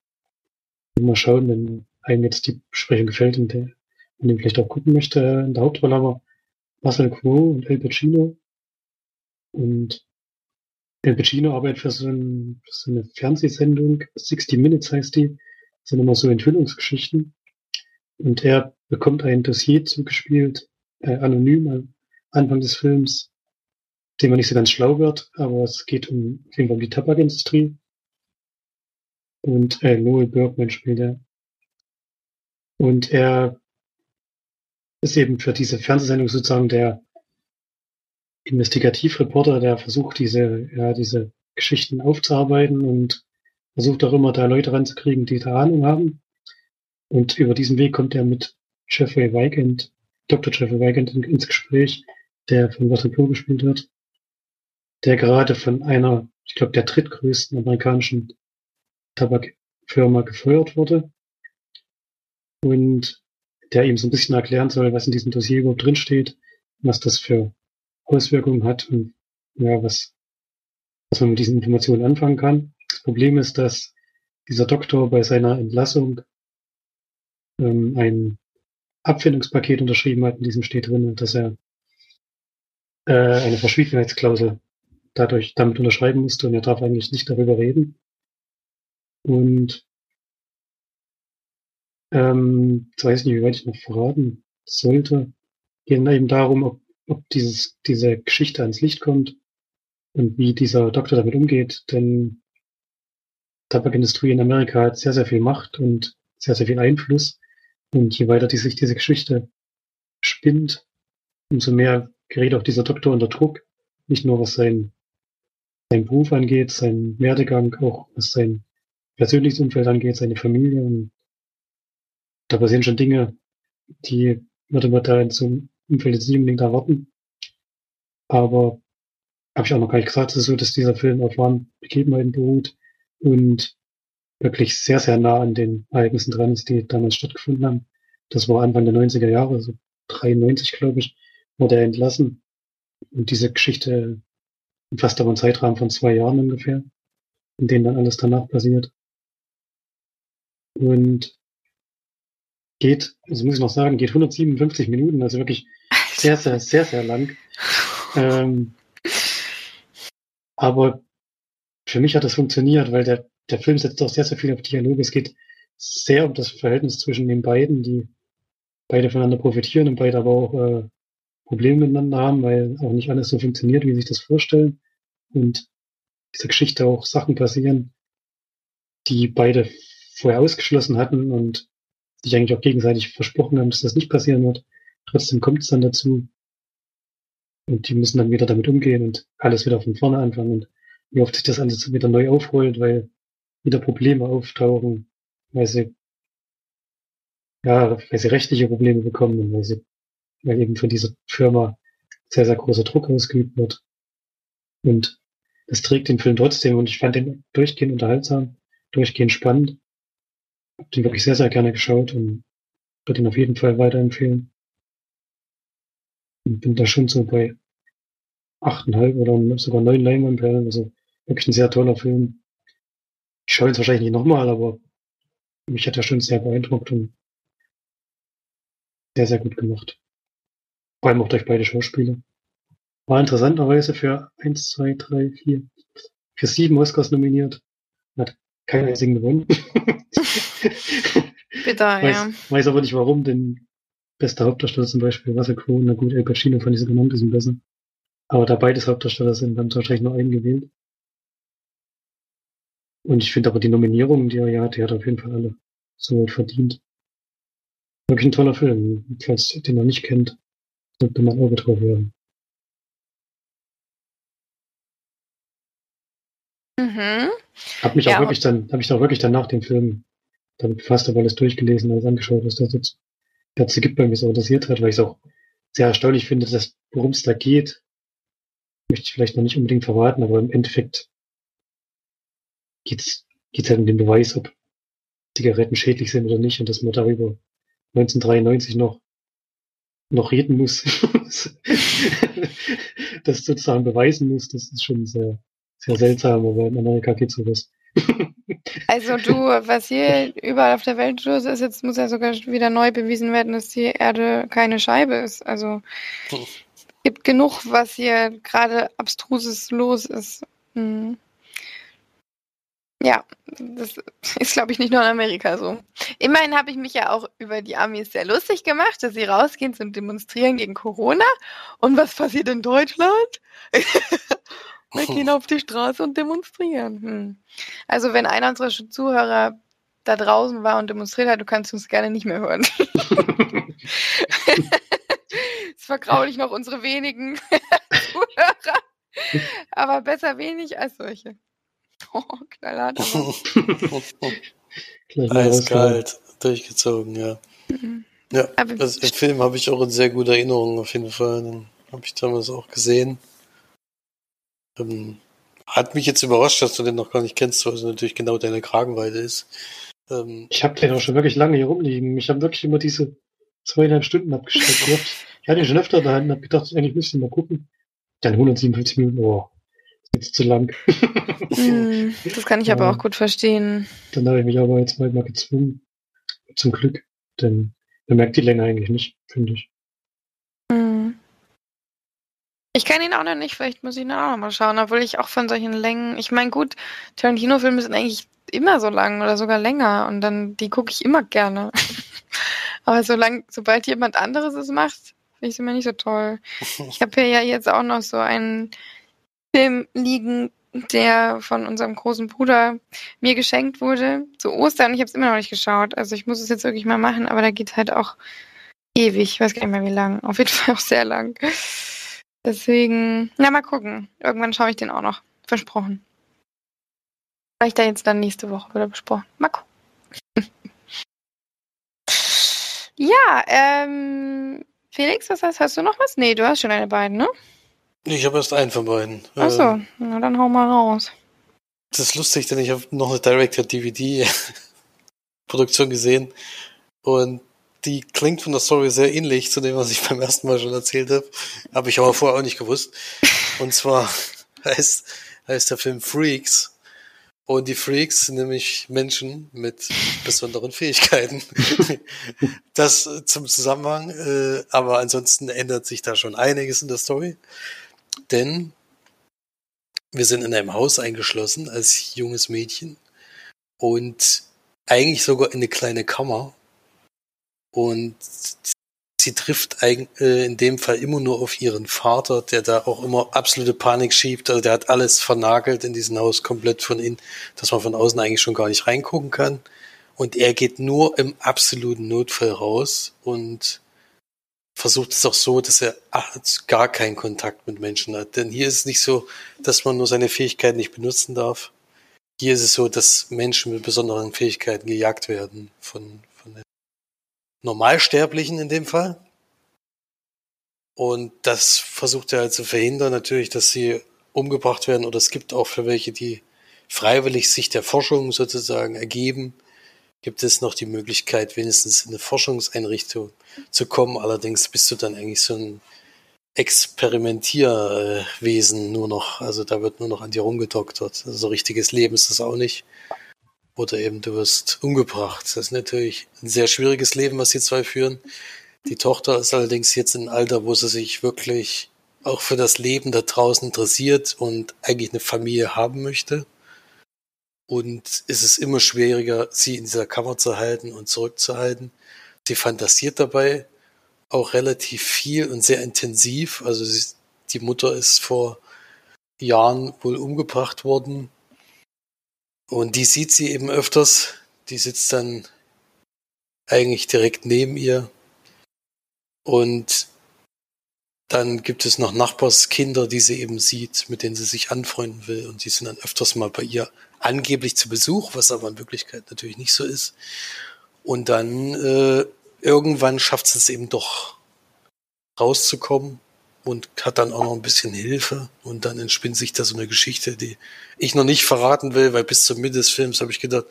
mal schauen, wenn einem jetzt die Besprechung gefällt und der, man den vielleicht auch gucken möchte. In der Hauptrolle aber Marcel Quo und El Pacino. Und El Pacino arbeitet für so, ein, für so eine Fernsehsendung, 60 Minutes heißt die. Das sind immer so Enthüllungsgeschichten. Und er bekommt ein Dossier zugespielt, äh, anonym am Anfang des Films, dem man nicht so ganz schlau wird, aber es geht um, auf jeden Fall um die Tabakindustrie. Und äh, Noel Bergman spielt er. Und er ist eben für diese Fernsehsendung sozusagen der Investigativreporter, der versucht, diese, ja, diese Geschichten aufzuarbeiten und versucht auch immer da Leute ranzukriegen, die da Ahnung haben. Und über diesen Weg kommt er mit Jeffrey Weigand, Dr. Jeffrey Weigand ins Gespräch, der von Russell Crowe gespielt wird, der gerade von einer, ich glaube, der drittgrößten amerikanischen Tabakfirma gefeuert wurde. Und der ihm so ein bisschen erklären soll, was in diesem Dossier überhaupt drinsteht, was das für Auswirkungen hat und ja, was, was man mit diesen Informationen anfangen kann. Das Problem ist, dass dieser Doktor bei seiner Entlassung ähm, ein Abfindungspaket unterschrieben hat, in diesem steht drin, dass er äh, eine Verschwiegenheitsklausel dadurch damit unterschreiben musste und er darf eigentlich nicht darüber reden. Und ähm, jetzt weiß ich nicht, wie weit ich noch verraten sollte. Geht eben darum, ob, ob dieses, diese Geschichte ans Licht kommt und wie dieser Doktor damit umgeht, denn Tabakindustrie in Amerika hat sehr, sehr viel Macht und sehr, sehr viel Einfluss. Und je weiter die sich diese Geschichte spinnt, umso mehr gerät auch dieser Doktor unter Druck. Nicht nur was sein, sein Beruf angeht, sein Werdegang, auch was sein persönliches Umfeld angeht, seine Familie und da passieren schon Dinge, die würde man da in so einem Umfeld jetzt nicht unbedingt erwarten. Aber habe ich auch noch gar nicht gesagt, es ist so, dass dieser Film auf wahren Begebenheiten beruht und wirklich sehr, sehr nah an den Ereignissen dran ist, die damals stattgefunden haben. Das war Anfang der 90er Jahre, also 93, glaube ich, wurde er entlassen. Und diese Geschichte umfasst aber einen Zeitrahmen von zwei Jahren ungefähr, in denen dann alles danach passiert. Und geht, also muss ich noch sagen, geht 157 Minuten, also wirklich sehr, sehr, sehr, sehr lang. Ähm, aber für mich hat das funktioniert, weil der, der Film setzt auch sehr, sehr viel auf Dialoge. Es geht sehr um das Verhältnis zwischen den beiden, die beide voneinander profitieren und beide aber auch äh, Probleme miteinander haben, weil auch nicht alles so funktioniert, wie sie sich das vorstellen. Und dieser Geschichte auch Sachen passieren, die beide vorher ausgeschlossen hatten und sich eigentlich auch gegenseitig versprochen haben, dass das nicht passieren wird. Trotzdem kommt es dann dazu. Und die müssen dann wieder damit umgehen und alles wieder von vorne anfangen. Und wie oft sich das alles wieder neu aufrollt, weil wieder Probleme auftauchen, weil sie, ja, weil sie rechtliche Probleme bekommen und weil sie, weil eben von dieser Firma sehr, sehr großer Druck ausgeübt wird. Und das trägt den Film trotzdem und ich fand den durchgehend unterhaltsam, durchgehend spannend. Hab den wirklich sehr, sehr gerne geschaut und würde ihn auf jeden Fall weiterempfehlen. Und bin da schon so bei achteinhalb oder sogar neun Leinwandperlen, also wirklich ein sehr toller Film. Ich schaue ihn wahrscheinlich nicht nochmal, aber mich hat er schon sehr beeindruckt und sehr, sehr gut gemacht. Vor allem auch durch beide Schauspieler. War interessanterweise für eins, zwei, drei, vier, für sieben Oscars nominiert. Hat keinen einzigen gewonnen. Bitter, weiß, ja. weiß aber nicht warum, denn bester Hauptdarsteller zum Beispiel Russell Crowe, na gut, El Pacino fand ich sogar noch ein bisschen besser. Aber da beides Hauptdarsteller sind, haben sie wahrscheinlich nur einen gewählt. Und ich finde aber die Nominierungen, die er ja hat, die hat er auf jeden Fall alle so verdient. Wirklich ein toller Film. Falls den noch nicht kennt, sollte man Auge drauf werden. Mhm. Hab mich Ja, auch wirklich dann, hab mich auch wirklich dann nach dem Film damit befasst, habe alles durchgelesen, alles angeschaut, was das jetzt dazu gibt, weil mich so interessiert hat, weil ich es auch sehr erstaunlich finde, dass worum es da geht, möchte ich vielleicht noch nicht unbedingt verraten, aber im Endeffekt geht's geht's halt um den Beweis, ob Zigaretten schädlich sind oder nicht und dass man darüber 1993 noch noch reden muss, das sozusagen beweisen muss, das ist schon sehr sehr seltsam, aber in Amerika geht sowas. Also du, was hier überall auf der Welt los ist, jetzt muss ja sogar wieder neu bewiesen werden, dass die Erde keine Scheibe ist. Also es gibt genug, was hier gerade abstruses los ist. Hm. Ja, das ist, glaube ich, nicht nur in Amerika so. Immerhin habe ich mich ja auch über die Amis sehr lustig gemacht, dass sie rausgehen zum Demonstrieren gegen Corona. Und was passiert in Deutschland? Wir gehen auf die Straße und demonstrieren. Hm. Also wenn einer unserer Zuhörer da draußen war und demonstriert hat, du kannst uns gerne nicht mehr hören. Es vergraulich noch unsere wenigen Zuhörer. Aber besser wenig als solche. Oh, knallhart. Eiskalt, durchgezogen, ja. Mhm. Ja, Aber- also den Film habe ich auch in sehr guter Erinnerung auf jeden Fall. Den habe ich damals auch gesehen. Ähm, hat mich jetzt überrascht, dass du den noch gar nicht kennst, weil es natürlich genau deine Kragenweite ist. Ähm, Ich habe den auch schon wirklich lange hier rumliegen. Ich habe wirklich immer diese zweieinhalb Stunden abgeschreckt gehabt. Ich hatte ihn schon öfter da und habe gedacht, eigentlich müsste ich mal gucken. Dann 157 Minuten, oh, ist jetzt zu lang. Hm, Das kann ich aber Ja. auch gut verstehen. Dann habe ich mich aber jetzt mal mal gezwungen. Zum Glück. Denn man merkt die Länge eigentlich nicht, finde ich. Hm. Ich kenne ihn auch noch nicht, vielleicht muss ich ihn auch noch mal schauen, obwohl ich auch von solchen Längen, ich meine, gut, Tarantino-Filme sind eigentlich immer so lang oder sogar länger und dann, die gucke ich immer gerne. Aber solange, sobald jemand anderes es macht, finde ich es immer nicht so toll. Ich habe hier ja jetzt auch noch so einen Film liegen, der von unserem großen Bruder mir geschenkt wurde zu Ostern und ich habe es immer noch nicht geschaut. Also ich muss es jetzt wirklich mal machen, aber da geht halt auch ewig, ich weiß gar nicht mehr wie lang. Auf jeden Fall auch sehr lang. Deswegen, na mal gucken. Irgendwann schaue ich den auch noch. Versprochen. Vielleicht da jetzt dann nächste Woche wieder besprochen. Mal gucken. ja, ähm, Felix, was hast, hast du noch was? Nee, du hast schon eine beiden, ne? ich habe erst einen von beiden. Ach so, Ähm, na dann hau mal raus. das ist lustig, denn ich habe noch eine Director-DVD-Produktion gesehen und die klingt von der Story sehr ähnlich zu dem, was ich beim ersten Mal schon erzählt habe. Habe ich aber vorher auch nicht gewusst. Und zwar heißt, heißt der Film Freaks. Und die Freaks sind nämlich Menschen mit besonderen Fähigkeiten. Das äh, zum Zusammenhang, äh, aber ansonsten ändert sich da schon einiges in der Story. Denn wir sind in einem Haus eingeschlossen als junges Mädchen und eigentlich sogar in eine kleine Kammer. Und sie trifft äh, in dem Fall immer nur auf ihren Vater, der da auch immer absolute Panik schiebt. Also der hat alles vernagelt in diesem Haus komplett von innen, dass man von außen eigentlich schon gar nicht reingucken kann. Und er geht nur im absoluten Notfall raus und versucht es auch so, dass er gar keinen Kontakt mit Menschen hat. Denn hier ist es nicht so, dass man nur seine Fähigkeiten nicht benutzen darf. Hier ist es so, dass Menschen mit besonderen Fähigkeiten gejagt werden von, Normalsterblichen in dem Fall. Und das versucht er halt zu verhindern, natürlich, dass sie umgebracht werden. Oder es gibt auch für welche, die freiwillig sich der Forschung sozusagen ergeben, gibt es noch die Möglichkeit, wenigstens in eine Forschungseinrichtung zu kommen. Allerdings bist du dann eigentlich so ein Experimentierwesen nur noch. Also da wird nur noch an dir rumgedoktert. Also richtiges Leben ist das auch nicht. Oder eben du wirst umgebracht. Das ist natürlich ein sehr schwieriges Leben, was die zwei führen. Die Tochter ist allerdings jetzt im Alter, wo sie sich wirklich auch für das Leben da draußen interessiert und eigentlich eine Familie haben möchte. Und es ist immer schwieriger, sie in dieser Kammer zu halten und zurückzuhalten. Sie fantasiert dabei auch relativ viel und sehr intensiv. Also sie, die Mutter ist vor Jahren wohl umgebracht worden. Und die sieht sie eben öfters. Die sitzt dann eigentlich direkt neben ihr. Und dann gibt es noch Nachbarskinder, die sie eben sieht, mit denen sie sich anfreunden will. Und die sind dann öfters mal bei ihr angeblich zu Besuch, was aber in Wirklichkeit natürlich nicht so ist. Und dann äh, irgendwann schafft es eben doch rauszukommen und hat dann auch noch ein bisschen Hilfe und dann entspinnt sich da so eine Geschichte, die ich noch nicht verraten will, weil bis zum Mitte des Films habe ich gedacht,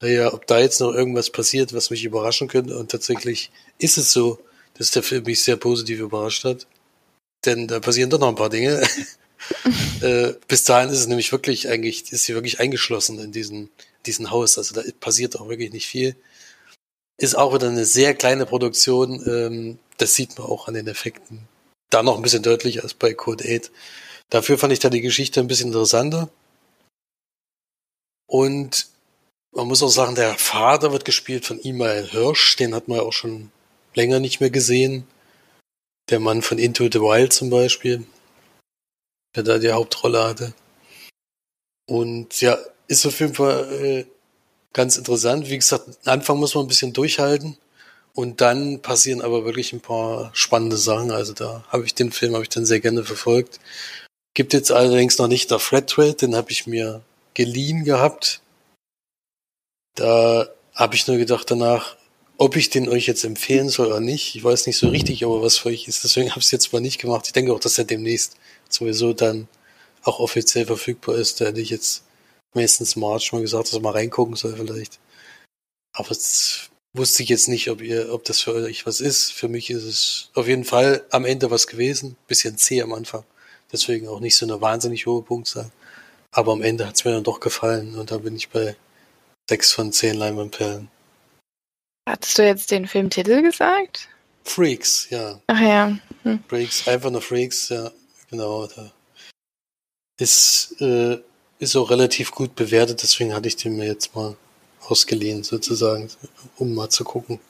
naja, ob da jetzt noch irgendwas passiert, was mich überraschen könnte und tatsächlich ist es so, dass der Film mich sehr positiv überrascht hat, denn da passieren doch noch ein paar Dinge. äh, bis dahin ist es nämlich wirklich eigentlich, ist sie wirklich eingeschlossen in diesen, diesen Haus. Also da passiert auch wirklich nicht viel. Ist auch wieder eine sehr kleine Produktion. Ähm, das sieht man auch an den Effekten. Da noch ein bisschen deutlicher als bei Code 8. Dafür fand ich da die Geschichte ein bisschen interessanter. Und man muss auch sagen, der Vater wird gespielt von Imael Hirsch. Den hat man ja auch schon länger nicht mehr gesehen. Der Mann von Into the Wild zum Beispiel der da die Hauptrolle hatte. Und ja, ist auf jeden Fall äh, ganz interessant. Wie gesagt, am Anfang muss man ein bisschen durchhalten und dann passieren aber wirklich ein paar spannende Sachen. Also da habe ich den Film habe ich dann sehr gerne verfolgt. Gibt jetzt allerdings noch nicht der Flatrate, den habe ich mir geliehen gehabt. Da habe ich nur gedacht danach, ob ich den euch jetzt empfehlen soll oder nicht. Ich weiß nicht so richtig, aber was für euch ist. Deswegen habe ich es jetzt mal nicht gemacht. Ich denke auch, dass er demnächst sowieso dann auch offiziell verfügbar ist. Da hätte ich jetzt meistens March mal gesagt, dass er mal reingucken soll vielleicht. Aber das wusste ich jetzt nicht, ob ihr, ob das für euch was ist. Für mich ist es auf jeden Fall am Ende was gewesen. Bisschen zäh am Anfang. Deswegen auch nicht so eine wahnsinnig hohe Punktzahl. Aber am Ende hat es mir dann doch gefallen und da bin ich bei sechs von zehn Leinwandperlen. Hattest du jetzt den Filmtitel gesagt? Freaks, ja. Ach ja. Hm. Freaks, einfach nur Freaks, ja. Genau, ist, äh, ist auch relativ gut bewertet, deswegen hatte ich den mir jetzt mal ausgeliehen, sozusagen, um mal zu gucken,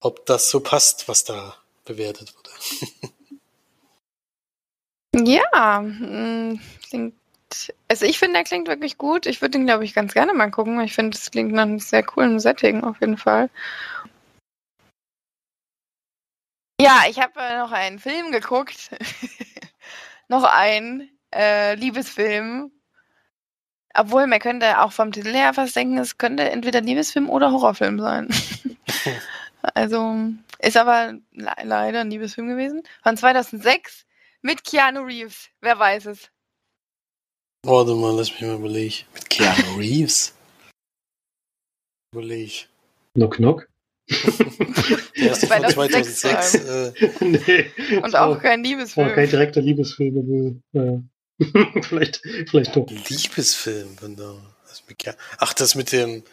ob das so passt, was da bewertet wurde. ja, hm, klingt. Also ich finde, der klingt wirklich gut. Ich würde den, glaube ich, ganz gerne mal gucken. Ich finde, es klingt nach einem sehr coolen Setting auf jeden Fall. Ja, ich habe äh, noch einen Film geguckt. noch ein äh, Liebesfilm. Obwohl, man könnte auch vom Titel her fast denken, es könnte entweder Liebesfilm oder Horrorfilm sein. also, ist aber le leider ein Liebesfilm gewesen. Von 2006 mit Keanu Reeves. Wer weiß es? Warte mal, lass mich mal überlegen. Mit Keanu Reeves? Überleg. Knock, knock. Der erste von 2006. Äh, nee, Und auch kein Liebesfilm. Auch kein direkter Liebesfilm. Aber, äh, vielleicht, vielleicht doch. Liebesfilm, wenn da. Ach, das mit dem.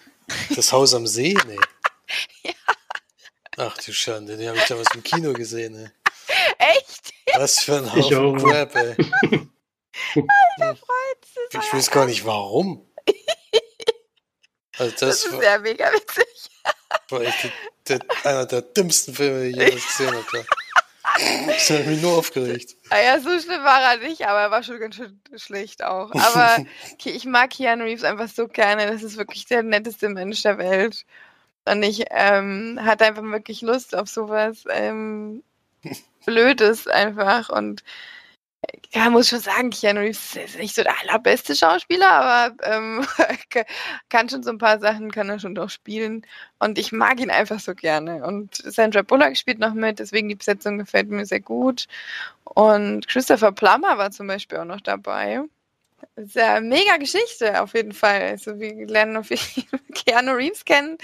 Das Haus am See? Nee. ja. Ach du Schande, den habe ich damals im Kino gesehen, ey. Echt? Was für ein Haufen Crap, ey. Alter, Freund, ich weiß gar nicht warum. Also Das, das, ist war, ja mega witzig. war echt der, der, einer der dümmsten Filme, die ich jemals gesehen habe. Das hat mich nur aufgeregt. Ah ja, so schlimm war er nicht, aber er war schon ganz schön schlecht auch. Aber okay, ich mag Keanu Reeves einfach so gerne. Das ist wirklich der netteste Mensch der Welt. Und ich ähm, hatte einfach wirklich Lust auf sowas ähm, Blödes einfach. Und ja, muss schon sagen, Keanu Reeves ist nicht so der allerbeste Schauspieler, aber ähm, kann schon so ein paar Sachen, kann er schon doch spielen. Und ich mag ihn einfach so gerne. Und Sandra Bullock spielt noch mit, deswegen die Besetzung gefällt mir sehr gut. Und Christopher Plummer war zum Beispiel auch noch dabei. Das ist ja eine mega Geschichte auf jeden Fall. Also wir lernen auf jeden Fall Keanu Reeves kennen,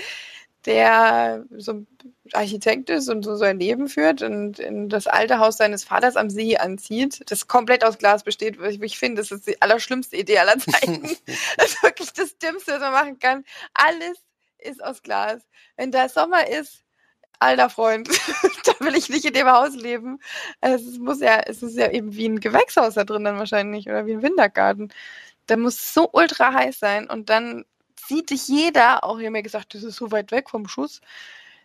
der so ein Architekt ist und so sein Leben führt und in das alte Haus seines Vaters am See anzieht, das komplett aus Glas besteht. Ich, ich finde, das ist die allerschlimmste Idee aller Zeiten. das ist wirklich das Dümmste, was man machen kann. Alles ist aus Glas. Wenn da Sommer ist, alter Freund, da will ich nicht in dem Haus leben. Also es muss ja, es ist ja eben wie ein Gewächshaus da drin dann wahrscheinlich oder wie ein Wintergarten. Da muss so ultra heiß sein und dann sieht dich jeder, auch hier mir gesagt, das ist so weit weg vom Schuss.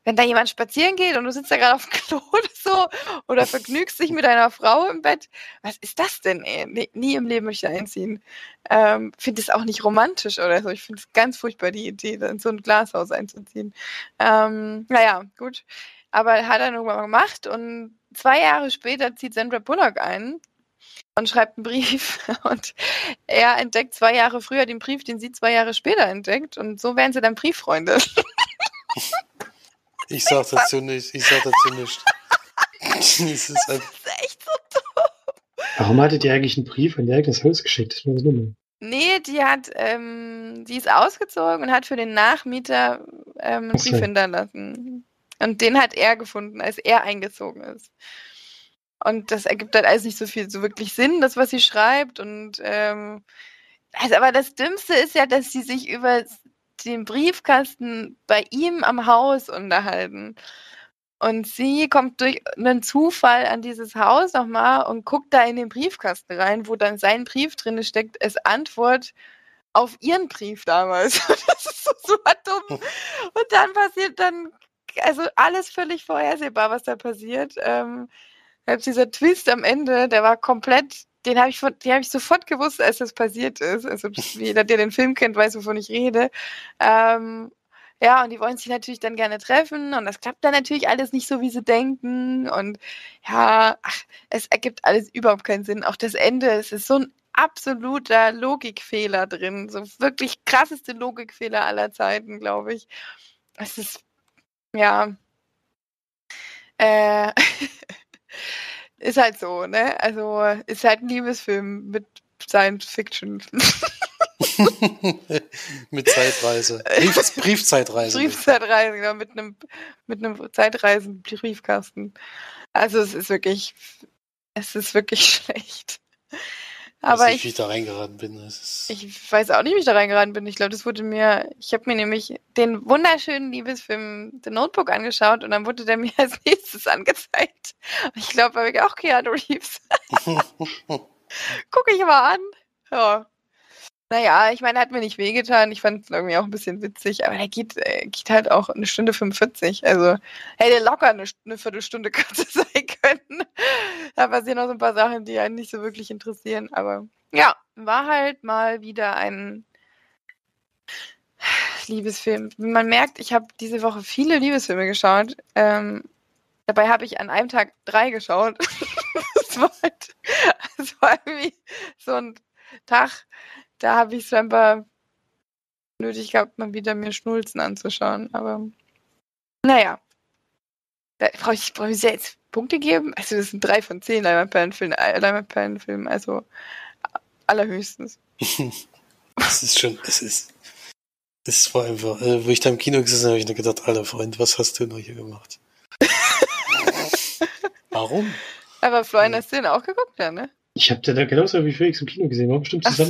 Wenn da jemand spazieren geht und du sitzt da gerade auf dem Klo oder so oder vergnügst dich mit deiner Frau im Bett, was ist das denn? Ey? Nie, nie im Leben möchte ich einziehen. Ähm, finde es auch nicht romantisch oder so. Ich finde es ganz furchtbar, die Idee, in so ein Glashaus einzuziehen. Ähm, naja, gut. Aber hat er irgendwann mal gemacht und zwei Jahre später zieht Sandra Bullock ein und schreibt einen Brief und er entdeckt zwei Jahre früher den Brief, den sie zwei Jahre später entdeckt und so werden sie dann Brieffreunde. Ich sag dazu nicht. Ich sag dazu nicht. Das ist Das ist echt so dumm. Warum hattet ihr eigentlich einen Brief an ihr eigenes Haus geschickt? Das so dumm. Nee, die hat, ähm, die ist ausgezogen und hat für den Nachmieter ähm, einen. Brief hinterlassen. Und den hat er gefunden, als er eingezogen ist. Und das ergibt halt alles nicht so viel, so wirklich Sinn, das, was sie schreibt. Und ähm, also, aber das Dümmste ist ja, dass sie sich über den Briefkasten bei ihm am Haus unterhalten. Und sie kommt durch einen Zufall an dieses Haus nochmal und guckt da in den Briefkasten rein, wo dann sein Brief drin steckt, als Antwort auf ihren Brief damals. Das ist so super dumm. Und dann passiert dann, also alles völlig vorhersehbar, was da passiert. Ähm, selbst dieser Twist am Ende, der war komplett, den habe ich, von- den hab ich sofort gewusst, als das passiert ist. Also jeder, der den Film kennt, weiß, wovon ich rede. Ähm, ja, und die wollen sich natürlich dann gerne treffen und das klappt dann natürlich alles nicht so, wie sie denken. Und ja, ach, es ergibt alles überhaupt keinen Sinn. Auch das Ende, es ist so ein absoluter Logikfehler drin. So wirklich krasseste Logikfehler aller Zeiten, glaube ich. Es ist, ja, äh, ist halt so, ne? Also ist halt ein Liebesfilm mit Science Fiction. mit Zeitreise. Brief, Briefzeitreise. Briefzeitreise, genau, mit einem mit einem Zeitreisen-Briefkasten. Also es ist wirklich, es ist wirklich schlecht. Aber Aber ich, wie ich, da reingeraten bin. Ich weiß auch nicht, wie ich da reingeraten bin. Ich glaube, das wurde mir, ich habe mir nämlich den wunderschönen Liebesfilm The Notebook angeschaut und dann wurde der mir als nächstes angezeigt. Und ich glaube, da habe ich auch Keanu Reeves. Gucke ich mal an. Ja. Naja, ich meine, hat mir nicht wehgetan. Ich fand es irgendwie auch ein bisschen witzig, aber der geht, äh, geht halt auch eine Stunde 45. Also hätte locker eine, eine Viertelstunde kürzer sein können. Da passieren noch so ein paar Sachen, die einen nicht so wirklich interessieren. Aber ja, war halt mal wieder ein Liebesfilm. Man merkt, ich habe diese Woche viele Liebesfilme geschaut. Ähm, dabei habe ich an einem Tag drei geschaut. das, war halt, das war irgendwie so ein Tag, da habe ich es scheinbar nötig gehabt, mal wieder mir Schnulzen anzuschauen. Aber naja. Da brauche ich, brauch ich jetzt Punkte geben? Also das sind drei von zehn Leinwandperlenfilmen, äh, also allerhöchstens. das ist schon, es ist, es war einfach, äh, wo ich da im Kino gesessen habe, habe ich nur gedacht, alter Freund, was hast du noch hier gemacht? Warum? Aber Florian, hast du den auch geguckt, ja, ne? Ich habe den da genauso wie Felix im Kino gesehen, war bestimmt Ach so.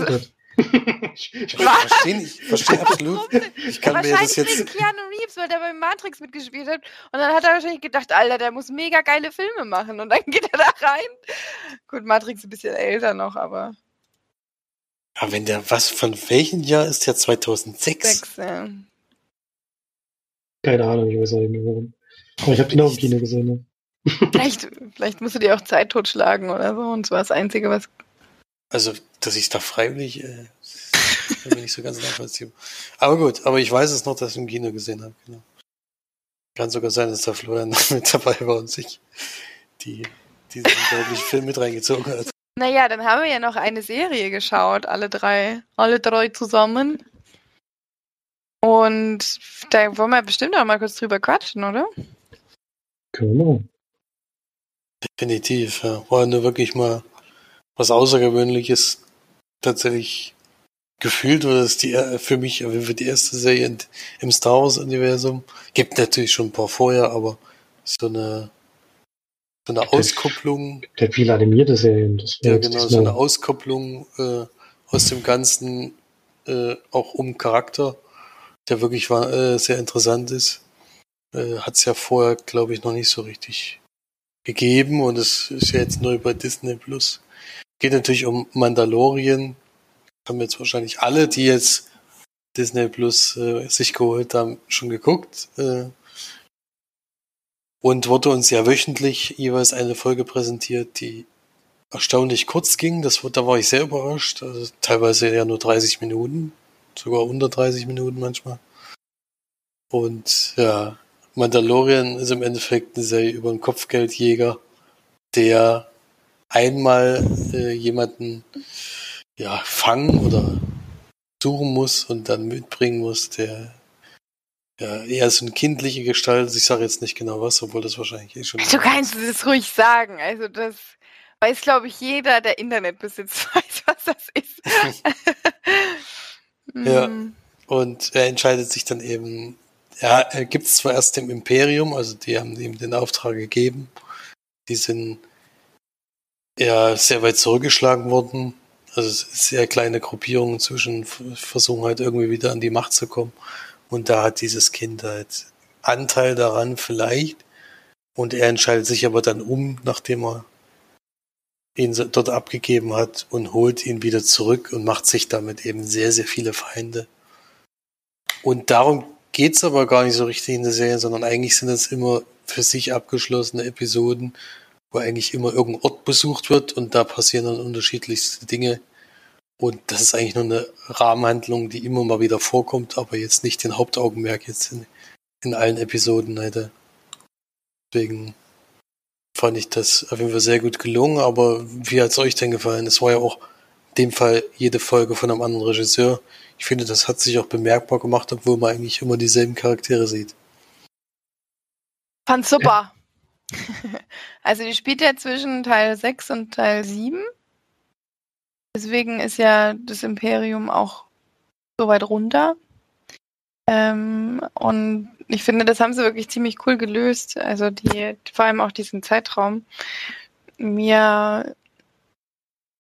Ich, Ich verstehe nicht, ich verstehe absolut. Ich kann mir das wahrscheinlich jetzt, wegen Keanu Reeves, weil der bei Matrix mitgespielt hat. Und dann hat er wahrscheinlich gedacht, Alter, der muss mega geile Filme machen. Und dann geht er da rein. Gut, Matrix ist ein bisschen älter noch, aber Aber wenn der, was, von welchem Jahr ist der 2006? Sechs, ja. Keine Ahnung, ich weiß auch nicht mehr warum. Aber ich habe den auch im Kino gesehen. Ne? Vielleicht, vielleicht musst du dir auch Zeit totschlagen oder so. Und zwar das Einzige, was. Also, dass ich da freiwillig, äh, bin mir nicht so ganz nachvollziehbar. Aber gut, aber ich weiß es noch, dass ich im Kino gesehen habe, genau. Kann sogar sein, dass der Florian noch mit dabei war und sich die, diesen unglaublichen Film mit reingezogen hat. Naja, dann haben wir ja noch eine Serie geschaut, alle drei. Alle drei zusammen. Und da wollen wir bestimmt auch mal kurz drüber quatschen, oder? Machen. Definitiv, ja. War nur wirklich mal was Außergewöhnliches tatsächlich gefühlt, oder ist die äh, für mich auf jeden Fall die erste Serie im Star Wars-Universum. Gibt natürlich schon ein paar vorher, aber so eine so eine Gibt es- Auskopplung, Der hat viele animierte Serien. Das ja genau, so eine Auskopplung äh, aus dem Ganzen, äh, auch um Charakter, der wirklich war, äh, sehr interessant ist. Äh, Hat es ja vorher, glaube ich, noch nicht so richtig gegeben und es ist ja jetzt neu bei Disney Plus. Geht natürlich um Mandalorian. Haben jetzt wahrscheinlich alle, die jetzt Disney Plus äh, sich geholt haben, schon geguckt. Äh, und wurde uns ja wöchentlich jeweils eine Folge präsentiert, die erstaunlich kurz ging. Das, da war ich sehr überrascht. Also teilweise ja nur 30 Minuten, sogar unter 30 Minuten manchmal. Und ja, Mandalorian ist im Endeffekt eine Serie über einen Kopfgeldjäger, der einmal äh, jemanden ja fangen oder suchen muss und dann mitbringen muss, der ja eher so eine kindliche Gestalt ist. Ich sage jetzt nicht genau was, obwohl das wahrscheinlich eh schon. Du kannst es ruhig sagen. Also das weiß, glaube ich, jeder, der Internet besitzt, weiß, was das ist. Ja. Mm. Und er entscheidet sich dann eben, ja, er gibt es zwar erst dem Imperium, also die haben ihm den Auftrag gegeben, die sind ja sehr weit zurückgeschlagen worden. Also sehr kleine Gruppierungen zwischen, f- versuchen halt irgendwie wieder an die Macht zu kommen. Und da hat dieses Kind halt Anteil daran vielleicht. Und er entscheidet sich aber dann um, nachdem er ihn dort abgegeben hat und holt ihn wieder zurück und macht sich damit eben sehr, sehr viele Feinde. Und darum geht's aber gar nicht so richtig in der Serie, sondern eigentlich sind es immer für sich abgeschlossene Episoden, wo eigentlich immer irgendein Ort besucht wird und da passieren dann unterschiedlichste Dinge. Und das ist eigentlich nur eine Rahmenhandlung, die immer mal wieder vorkommt, aber jetzt nicht den Hauptaugenmerk jetzt in, in allen Episoden hätte. Deswegen fand ich das auf jeden Fall sehr gut gelungen, aber wie hat's euch denn gefallen? Es war ja auch in dem Fall jede Folge von einem anderen Regisseur. Ich finde, das hat sich auch bemerkbar gemacht, obwohl man eigentlich immer dieselben Charaktere sieht. Fand super. Also die spielt ja zwischen Teil 6 und Teil 7. Deswegen ist ja das Imperium auch so weit runter. Ähm, und ich finde, das haben sie wirklich ziemlich cool gelöst. Also die, vor allem auch diesen Zeitraum. Mir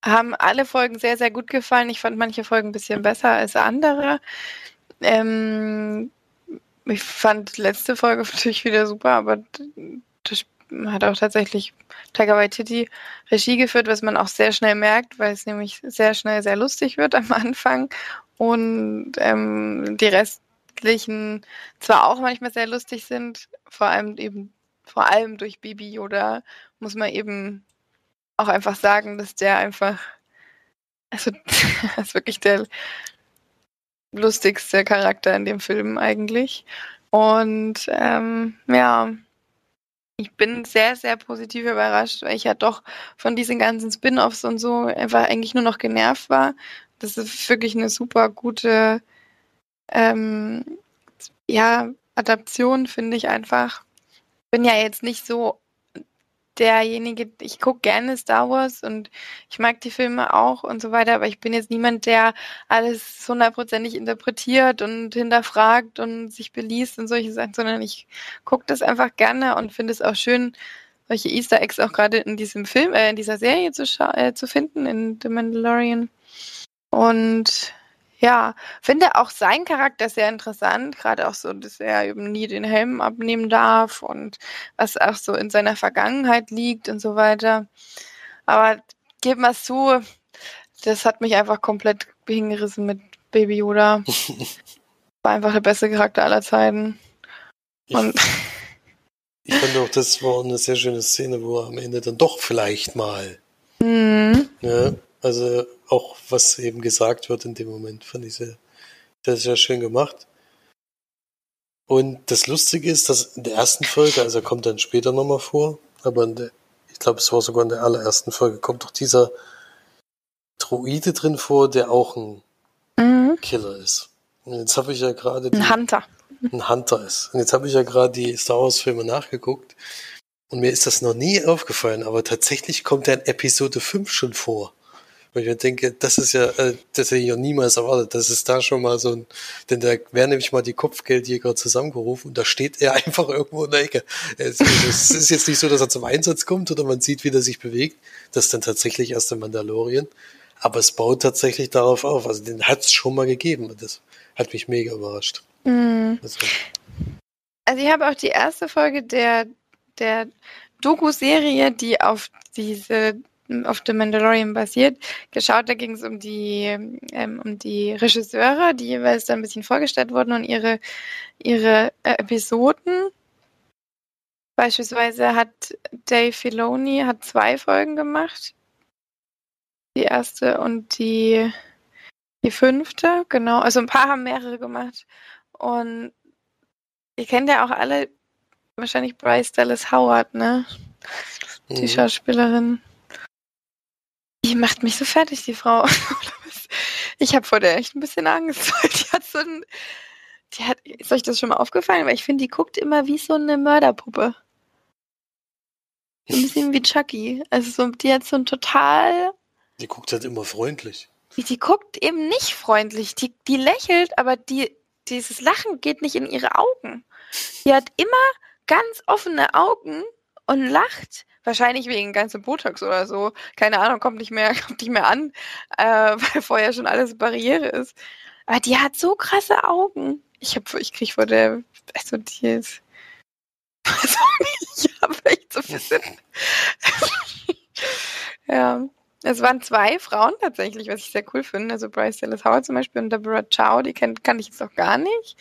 haben alle Folgen sehr, sehr gut gefallen. Ich fand manche Folgen ein bisschen besser als andere. Ähm, ich fand die letzte Folge natürlich wieder super, aber das hat auch tatsächlich Taika Waititi Regie geführt, was man auch sehr schnell merkt, weil es nämlich sehr schnell sehr lustig wird am Anfang und ähm, die restlichen zwar auch manchmal sehr lustig sind, vor allem eben vor allem durch Bibi Yoda muss man eben auch einfach sagen, dass der einfach also ist wirklich der lustigste Charakter in dem Film eigentlich. Und ähm, ja ich bin sehr, sehr positiv überrascht, weil ich ja doch von diesen ganzen Spin-offs und so einfach eigentlich nur noch genervt war. Das ist wirklich eine super gute ähm, ja, Adaption, finde ich einfach. Bin ja jetzt nicht so derjenige, ich gucke gerne Star Wars und ich mag die Filme auch und so weiter, aber ich bin jetzt niemand, der alles hundertprozentig interpretiert und hinterfragt und sich beliest und solche Sachen, sondern ich gucke das einfach gerne und finde es auch schön, solche Easter Eggs auch gerade in diesem Film, äh, in dieser Serie zu, äh, zu finden, in The Mandalorian. Und ja, finde auch seinen Charakter sehr interessant, gerade auch so, dass er eben nie den Helm abnehmen darf und was auch so in seiner Vergangenheit liegt und so weiter. Aber wir es zu, das hat mich einfach komplett hingerissen mit Baby Yoda. War einfach der beste Charakter aller Zeiten. Und Ich fand auch, das war eine sehr schöne Szene, wo er am Ende dann doch vielleicht mal. Mhm. Ja, also auch was eben gesagt wird in dem Moment, fand ich sehr, sehr, sehr schön gemacht. Und das Lustige ist, dass in der ersten Folge, also er kommt dann später nochmal vor, aber in der, ich glaube, es war sogar in der allerersten Folge, kommt doch dieser Droide drin vor, der auch ein Mhm. Killer ist. Und jetzt habe ich ja gerade Ein Hunter. ein Hunter ist. Und jetzt habe ich ja gerade die Star Wars Filme nachgeguckt und mir ist das noch nie aufgefallen, aber tatsächlich kommt er in Episode 5 schon vor. Weil ich mir denke, das ist ja, äh, das hätte ich ja niemals erwartet. Das ist da schon mal so ein, denn da werden nämlich mal die Kopfgeldjäger zusammengerufen und da steht er einfach irgendwo in der Ecke. Es, es ist jetzt nicht so, dass er zum Einsatz kommt oder man sieht, wie er sich bewegt. Das ist dann tatsächlich erst der Mandalorian. Aber es baut tatsächlich darauf auf. Also den hat es schon mal gegeben. Und das hat mich mega überrascht. Mhm. Also, Also ich habe auch die erste Folge der, der Doku-Serie, die auf diese auf The Mandalorian basiert, geschaut. Da ging es um die ähm, um die Regisseure, die jeweils da ein bisschen vorgestellt wurden und ihre ihre äh, Episoden. Beispielsweise hat Dave Filoni hat zwei Folgen gemacht. Die erste und die die fünfte, genau. Also ein paar haben mehrere gemacht. Und ihr kennt ja auch alle wahrscheinlich Bryce Dallas Howard, ne? Die mhm. Schauspielerin. Die macht mich so fertig, die Frau. Ich habe vor der echt ein bisschen Angst. Die hat so ein. Die hat, ist euch das schon mal aufgefallen? Weil ich finde, die guckt immer wie so eine Mörderpuppe. Ein bisschen wie Chucky. Also so, die hat so ein total. Die guckt halt immer freundlich. Die, die guckt eben nicht freundlich. Die, die lächelt, aber die, dieses Lachen geht nicht in ihre Augen. Die hat immer ganz offene Augen und lacht. Wahrscheinlich wegen ganzem Botox oder so. Keine Ahnung, kommt nicht mehr, kommt nicht mehr an, äh, weil vorher schon alles Barriere ist. Aber die hat so krasse Augen. Ich hab, ich krieg vor der, also die ist, ich hab echt so ein bisschen, ja. Es waren zwei Frauen tatsächlich, was ich sehr cool finde. Also Bryce Dallas Howard zum Beispiel und Deborah Chow, die kennt, kann ich jetzt auch gar nicht.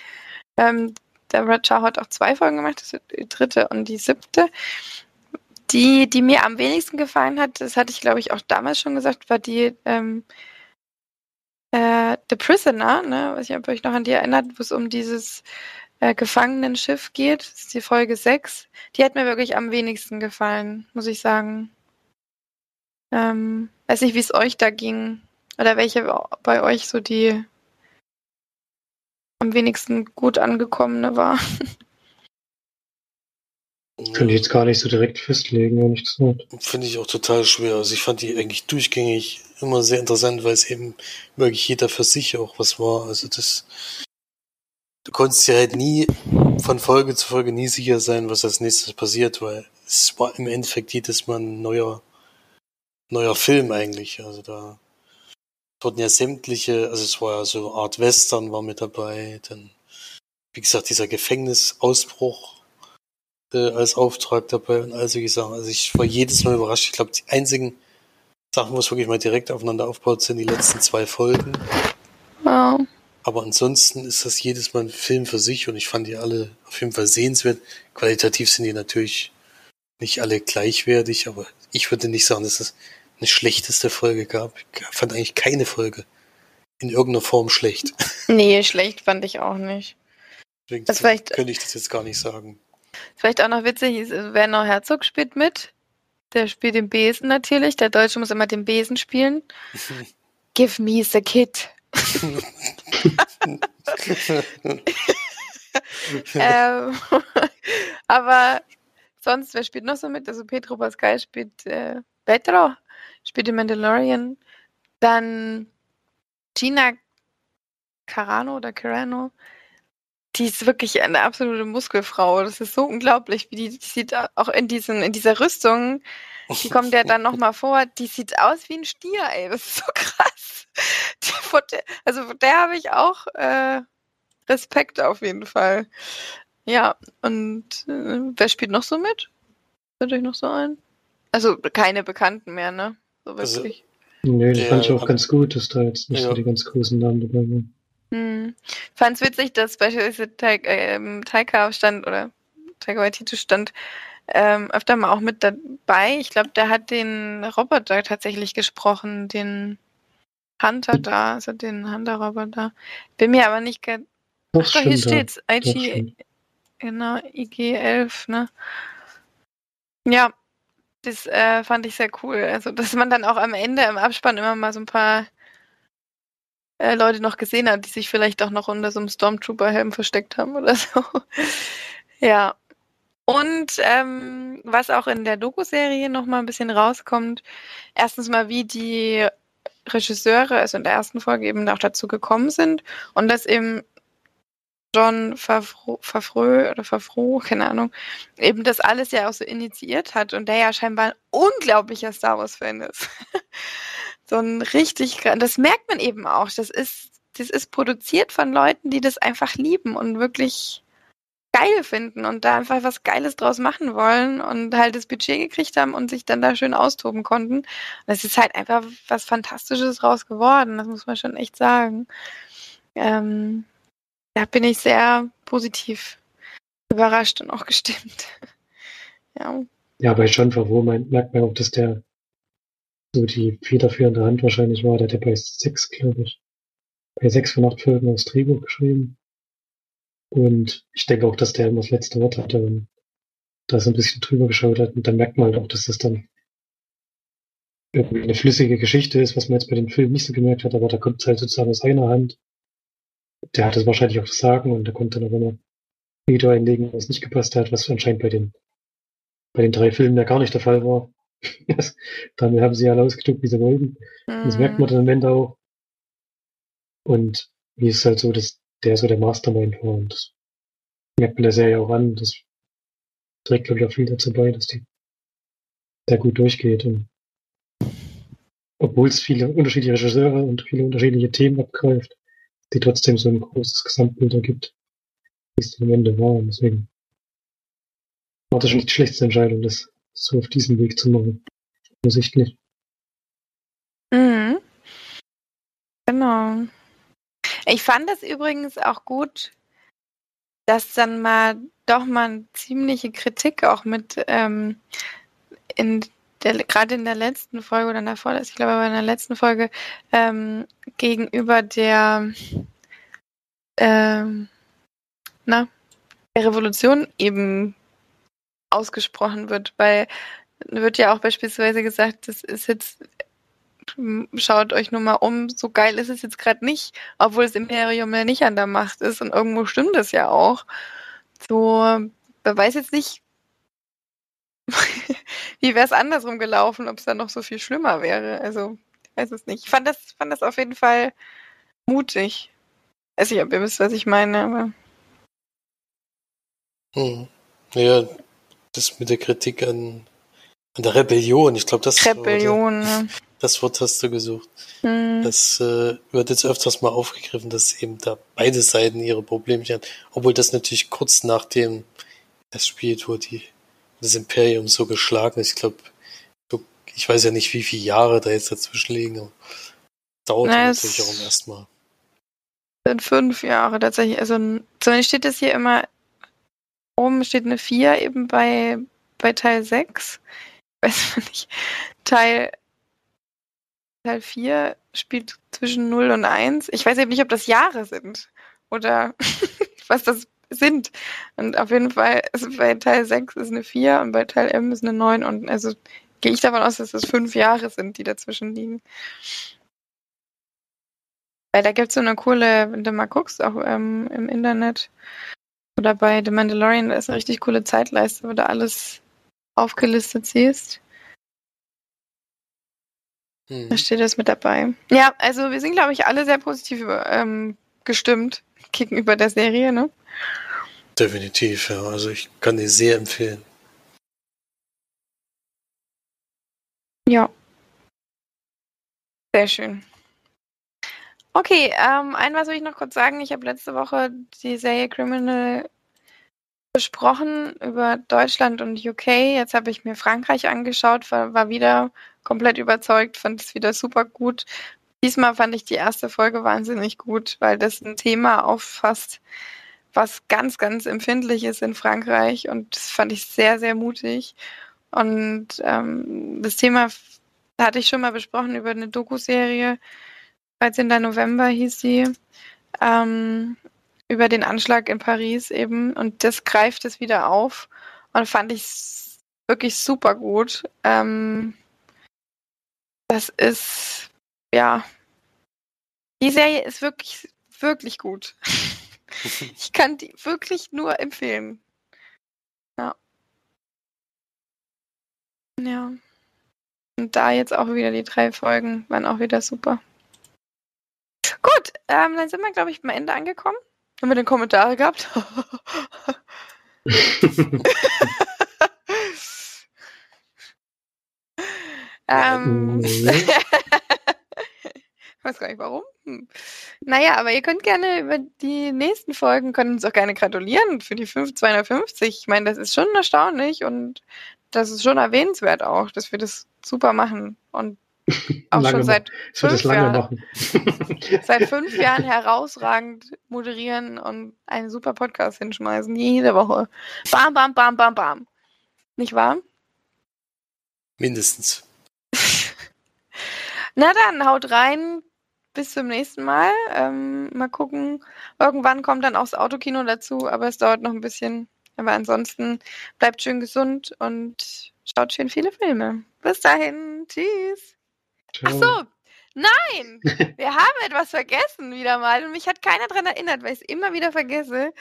Ähm, Deborah Chow hat auch zwei Folgen gemacht, das die dritte und die siebte. Die, die mir am wenigsten gefallen hat, das hatte ich glaube ich auch damals schon gesagt, war die ähm, äh, The Prisoner, ne? weiß nicht, ob ihr euch noch an die erinnert, wo es um dieses äh, Gefangenenschiff geht. Das ist die Folge 6. Die hat mir wirklich am wenigsten gefallen, muss ich sagen. Ähm, weiß nicht, wie es euch da ging. Oder welche bei euch so die am wenigsten gut angekommene war. Könnte ich jetzt gar nicht so direkt festlegen, wenn ich das nicht. Finde ich auch total schwer. Also ich fand die eigentlich durchgängig immer sehr interessant, weil es eben wirklich jeder für sich auch was war. Also das, du konntest ja halt nie von Folge zu Folge nie sicher sein, was als nächstes passiert, weil es war im Endeffekt jedes Mal ein neuer, neuer Film eigentlich. Also da wurden ja sämtliche, also es war ja so Art Western war mit dabei, dann, wie gesagt, dieser Gefängnisausbruch äh, als Auftrag dabei und all solche Sachen. Also ich war jedes Mal überrascht. Ich glaube, die einzigen Sachen, wo es wirklich mal direkt aufeinander aufbaut, sind die letzten zwei Folgen. Wow. Aber ansonsten ist das jedes Mal ein Film für sich und ich fand die alle auf jeden Fall sehenswert. Qualitativ sind die natürlich nicht alle gleichwertig, aber ich würde nicht sagen, dass es eine schlechteste Folge gab. Ich fand eigentlich keine Folge in irgendeiner Form schlecht. Nee, schlecht fand ich auch nicht. Deswegen Das könnte ich das jetzt gar nicht sagen. Vielleicht auch noch witzig, ist, äh, Werner Herzog spielt mit. Der spielt den Besen natürlich. Der Deutsche muss immer den Besen spielen. Give me the kid. ähm, aber sonst, wer spielt noch so mit? Also Pedro Pascal spielt äh, Petro, spielt den Mandalorian. Dann Gina Carano oder Carano. Die ist wirklich eine absolute Muskelfrau. Das ist so unglaublich, wie die, die sieht auch in diesen, in dieser Rüstung, die kommt ja dann nochmal vor, die sieht aus wie ein Stier, ey. Das ist so krass. Die, also vor der habe ich auch äh, Respekt auf jeden Fall. Ja, und äh, wer spielt noch so mit? Fällt euch noch so ein? Also keine Bekannten mehr, ne? So Also, wirklich. Nee, das Der- fand ich auch ganz gut, dass da jetzt nicht Ja. so die ganz großen Namen dabei waren. Hm. Fand's witzig, dass beispielsweise Taika, ähm, Taika stand oder Taika Waititi stand ähm, öfter mal auch mit dabei. Ich glaube, der hat den Roboter tatsächlich gesprochen, den Hunter da, also den Hunter-Roboter. Bin mir aber nicht ganz. Ach doch, hier steht's. Stimmt. genau, IG-11, ne? Ja, das äh, fand ich sehr cool. Also, dass man dann auch am Ende im Abspann immer mal so ein paar äh, Leute noch gesehen hat, die sich vielleicht auch noch unter so einem Stormtrooper-Helm versteckt haben oder so. ja. Und ähm, was auch in der Doku-Serie noch mal ein bisschen rauskommt, erstens mal, wie die Regisseure, also in der ersten Folge eben auch dazu gekommen sind und dass eben John Favreau, Favreau oder Favreau, keine Ahnung, eben das alles ja auch so initiiert hat und der ja scheinbar ein unglaublicher Star Wars-Fan ist. so ein richtig, das merkt man eben auch. Das ist, das ist produziert von Leuten, die das einfach lieben und wirklich geil finden und da einfach was Geiles draus machen wollen und halt das Budget gekriegt haben und sich dann da schön austoben konnten. Es ist halt einfach was Fantastisches draus geworden, das muss man schon echt sagen. Ähm, da bin ich sehr positiv überrascht und auch gestimmt. ja. Ja, John Favreau meint- merkt man auch, dass der so die federführende Hand wahrscheinlich war. Der hat ja bei sechs, glaube ich, bei sechs von acht Folgen das Drehbuch geschrieben. Und ich denke auch, dass der immer das letzte Wort hatte und da so ein bisschen drüber geschaut hat. Und dann merkt man halt auch, dass das dann irgendwie eine flüssige Geschichte ist, was man jetzt bei den Filmen nicht so gemerkt hat, aber da kommt es halt sozusagen aus einer Hand. Der hatte wahrscheinlich auch das Sagen und der konnte dann aber immer Veto einlegen, was nicht gepasst hat, was anscheinend bei den bei den drei Filmen ja gar nicht der Fall war. Das, damit haben sie ja ausgedrückt, wie sie wollten. Das Mhm. merkt man dann am Ende auch. Und wie ist es halt so, dass der so der Mastermind war. Und das merkt man der Serie auch an. Das trägt, glaube ich, auch viel dazu bei, dass die sehr gut durchgeht. Und obwohl es viele unterschiedliche Regisseure und viele unterschiedliche Themen abgreift, die trotzdem so ein großes Gesamtbild ergibt, wie es am Ende war. Und deswegen war das schon nicht die schlechteste Entscheidung, das so auf diesem Weg zu machen. Offensichtlich. Mhm. Genau. Ich fand es übrigens auch gut, dass dann mal doch mal ziemliche Kritik auch mit ähm, in der gerade in der letzten Folge oder in der vorletzten, ich glaube aber in der letzten Folge ähm, gegenüber der ähm, na, der Revolution eben ausgesprochen wird, weil wird ja auch beispielsweise gesagt, das ist jetzt schaut euch nur mal um, so geil ist es jetzt gerade nicht, obwohl das Imperium ja nicht an der Macht ist und irgendwo stimmt es ja auch. So, wer weiß jetzt nicht, wie wäre es andersrum gelaufen, ob es dann noch so viel schlimmer wäre. Also, ich weiß es nicht. Ich fand das, fand das auf jeden Fall mutig. Weiß nicht, ob ihr wisst, was ich meine, aber. Hm. Ja, das mit der Kritik an, an der Rebellion, ich glaube, das, Rebellion. Ne? das Wort hast du gesucht. Hm. Das äh, wird jetzt öfters mal aufgegriffen, dass eben da beide Seiten ihre Problemchen haben. Obwohl das natürlich kurz nachdem das spielt, wo die das Imperium so geschlagen ist. Ich glaube, ich weiß ja nicht, wie viele Jahre da jetzt dazwischen liegen. Aber dauert Na, natürlich auch erstmal. sind fünf Jahre tatsächlich. Also zumindest steht es hier immer, oben steht eine 4 eben bei, bei Teil 6. Ich weiß nicht. Teil, Teil 4 spielt zwischen 0 und 1. Ich weiß eben nicht, ob das Jahre sind oder was das sind. Und auf jeden Fall ist bei Teil 6 ist eine 4 und bei Teil M ist eine 9 und also gehe ich davon aus, dass das fünf Jahre sind, die dazwischen liegen. Weil da gibt es so eine coole, wenn du mal guckst, auch ähm, im Internet oder bei The Mandalorian, da ist eine richtig coole Zeitleiste, wo du alles aufgelistet siehst. Hm. Da steht das mit dabei. Ja, also wir sind, glaube ich, alle sehr positiv ähm, gestimmt gegenüber der Serie, ne? Definitiv, ja. Also ich kann die sehr empfehlen. Ja. Sehr schön. Okay, ähm, ein was will ich noch kurz sagen. Ich habe letzte Woche die Serie Criminal besprochen über Deutschland und UK. Jetzt habe ich mir Frankreich angeschaut, war, war wieder komplett überzeugt, fand es wieder super gut. Diesmal fand ich die erste Folge wahnsinnig gut, weil das ein Thema auffasst, was ganz, ganz empfindlich ist in Frankreich und das fand ich sehr, sehr mutig. Und ähm, das Thema hatte ich schon mal besprochen über eine Doku-Serie. 13. November hieß sie. Ähm, über den Anschlag in Paris eben. Und das greift es wieder auf. Und fand ich wirklich super gut. Ähm, das ist, ja. Die Serie ist wirklich, wirklich gut. ich kann die wirklich nur empfehlen. Ja. Ja. Und da jetzt auch wieder die drei Folgen waren auch wieder super. Gut, ähm, dann sind wir, glaube ich, am Ende angekommen. Haben wir den Kommentare gehabt? ähm, ich weiß gar nicht warum. Hm. Naja, aber ihr könnt gerne über die nächsten Folgen, könnt uns auch gerne gratulieren für die 5, 250. Ich meine, das ist schon erstaunlich und das ist schon erwähnenswert auch, dass wir das super machen und auch Lange schon seit fünf es lange Jahren, machen. seit fünf Jahren herausragend moderieren und einen super Podcast hinschmeißen, jede Woche. Bam, bam, bam, bam, bam. Nicht wahr? Mindestens. Na dann, haut rein. Bis zum nächsten Mal. Ähm, mal gucken. Irgendwann kommt dann auch das Autokino dazu, aber es dauert noch ein bisschen. Aber ansonsten bleibt schön gesund und schaut schön viele Filme. Bis dahin. Tschüss. Ach so. Nein, wir haben etwas vergessen wieder mal und mich hat keiner daran erinnert, weil ich es immer wieder vergesse.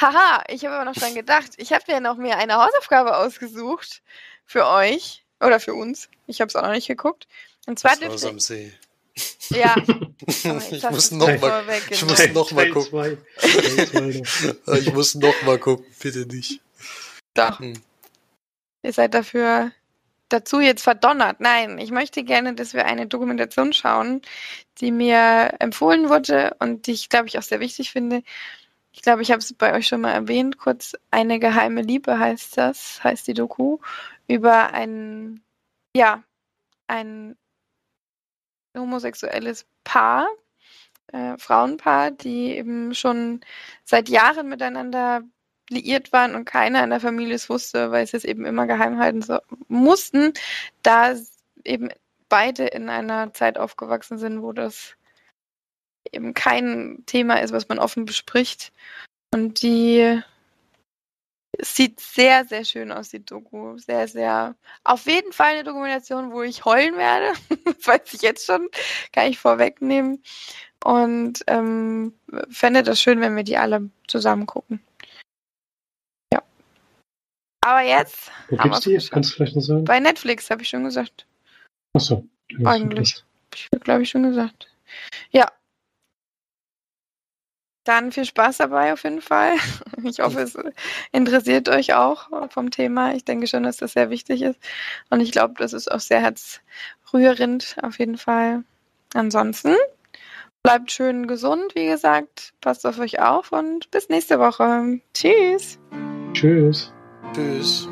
Haha, ich habe aber noch dran gedacht. Ich habe ja noch mir eine Hausaufgabe ausgesucht für euch oder für uns. Ich habe es auch noch nicht geguckt. Und zwar dürfte am See. ja, jetzt ich muss du's noch mir mal, vorweggenommen. ich muss noch mal Teil gucken. zwei. Teil zwei noch. ich muss noch mal gucken, bitte nicht. Doch, Hm. ihr seid dafür dazu jetzt verdonnert. Nein, ich möchte gerne, dass wir eine Dokumentation schauen, die mir empfohlen wurde und die ich, glaube ich, auch sehr wichtig finde. Ich glaube, ich habe es bei euch schon mal erwähnt, kurz Eine geheime Liebe heißt das, heißt die Doku, über ein, ja, ein homosexuelles Paar, äh, Frauenpaar, die eben schon seit Jahren miteinander liiert waren und keiner in der Familie es wusste, weil sie es eben immer geheim halten so, mussten, da eben beide in einer Zeit aufgewachsen sind, wo das eben kein Thema ist, was man offen bespricht. Und die sieht sehr, sehr schön aus, die Doku. Sehr, sehr. Auf jeden Fall eine Dokumentation, wo ich heulen werde. Das weiß ich jetzt schon. Kann ich vorwegnehmen. Und ähm, fände das schön, wenn wir die alle zusammen gucken. Aber jetzt Wo gibt's die? Kannst du vielleicht noch sagen? bei Netflix, habe ich schon gesagt. Achso. Eigentlich. Ich, glaube ich, schon gesagt. Ja. Dann viel Spaß dabei auf jeden Fall. Ich hoffe, es interessiert euch auch vom Thema. Ich denke schon, dass das sehr wichtig ist. Und ich glaube, das ist auch sehr herzrührend auf jeden Fall. Ansonsten bleibt schön gesund, wie gesagt. Passt auf euch auf und bis nächste Woche. Tschüss. Tschüss. Tschüss.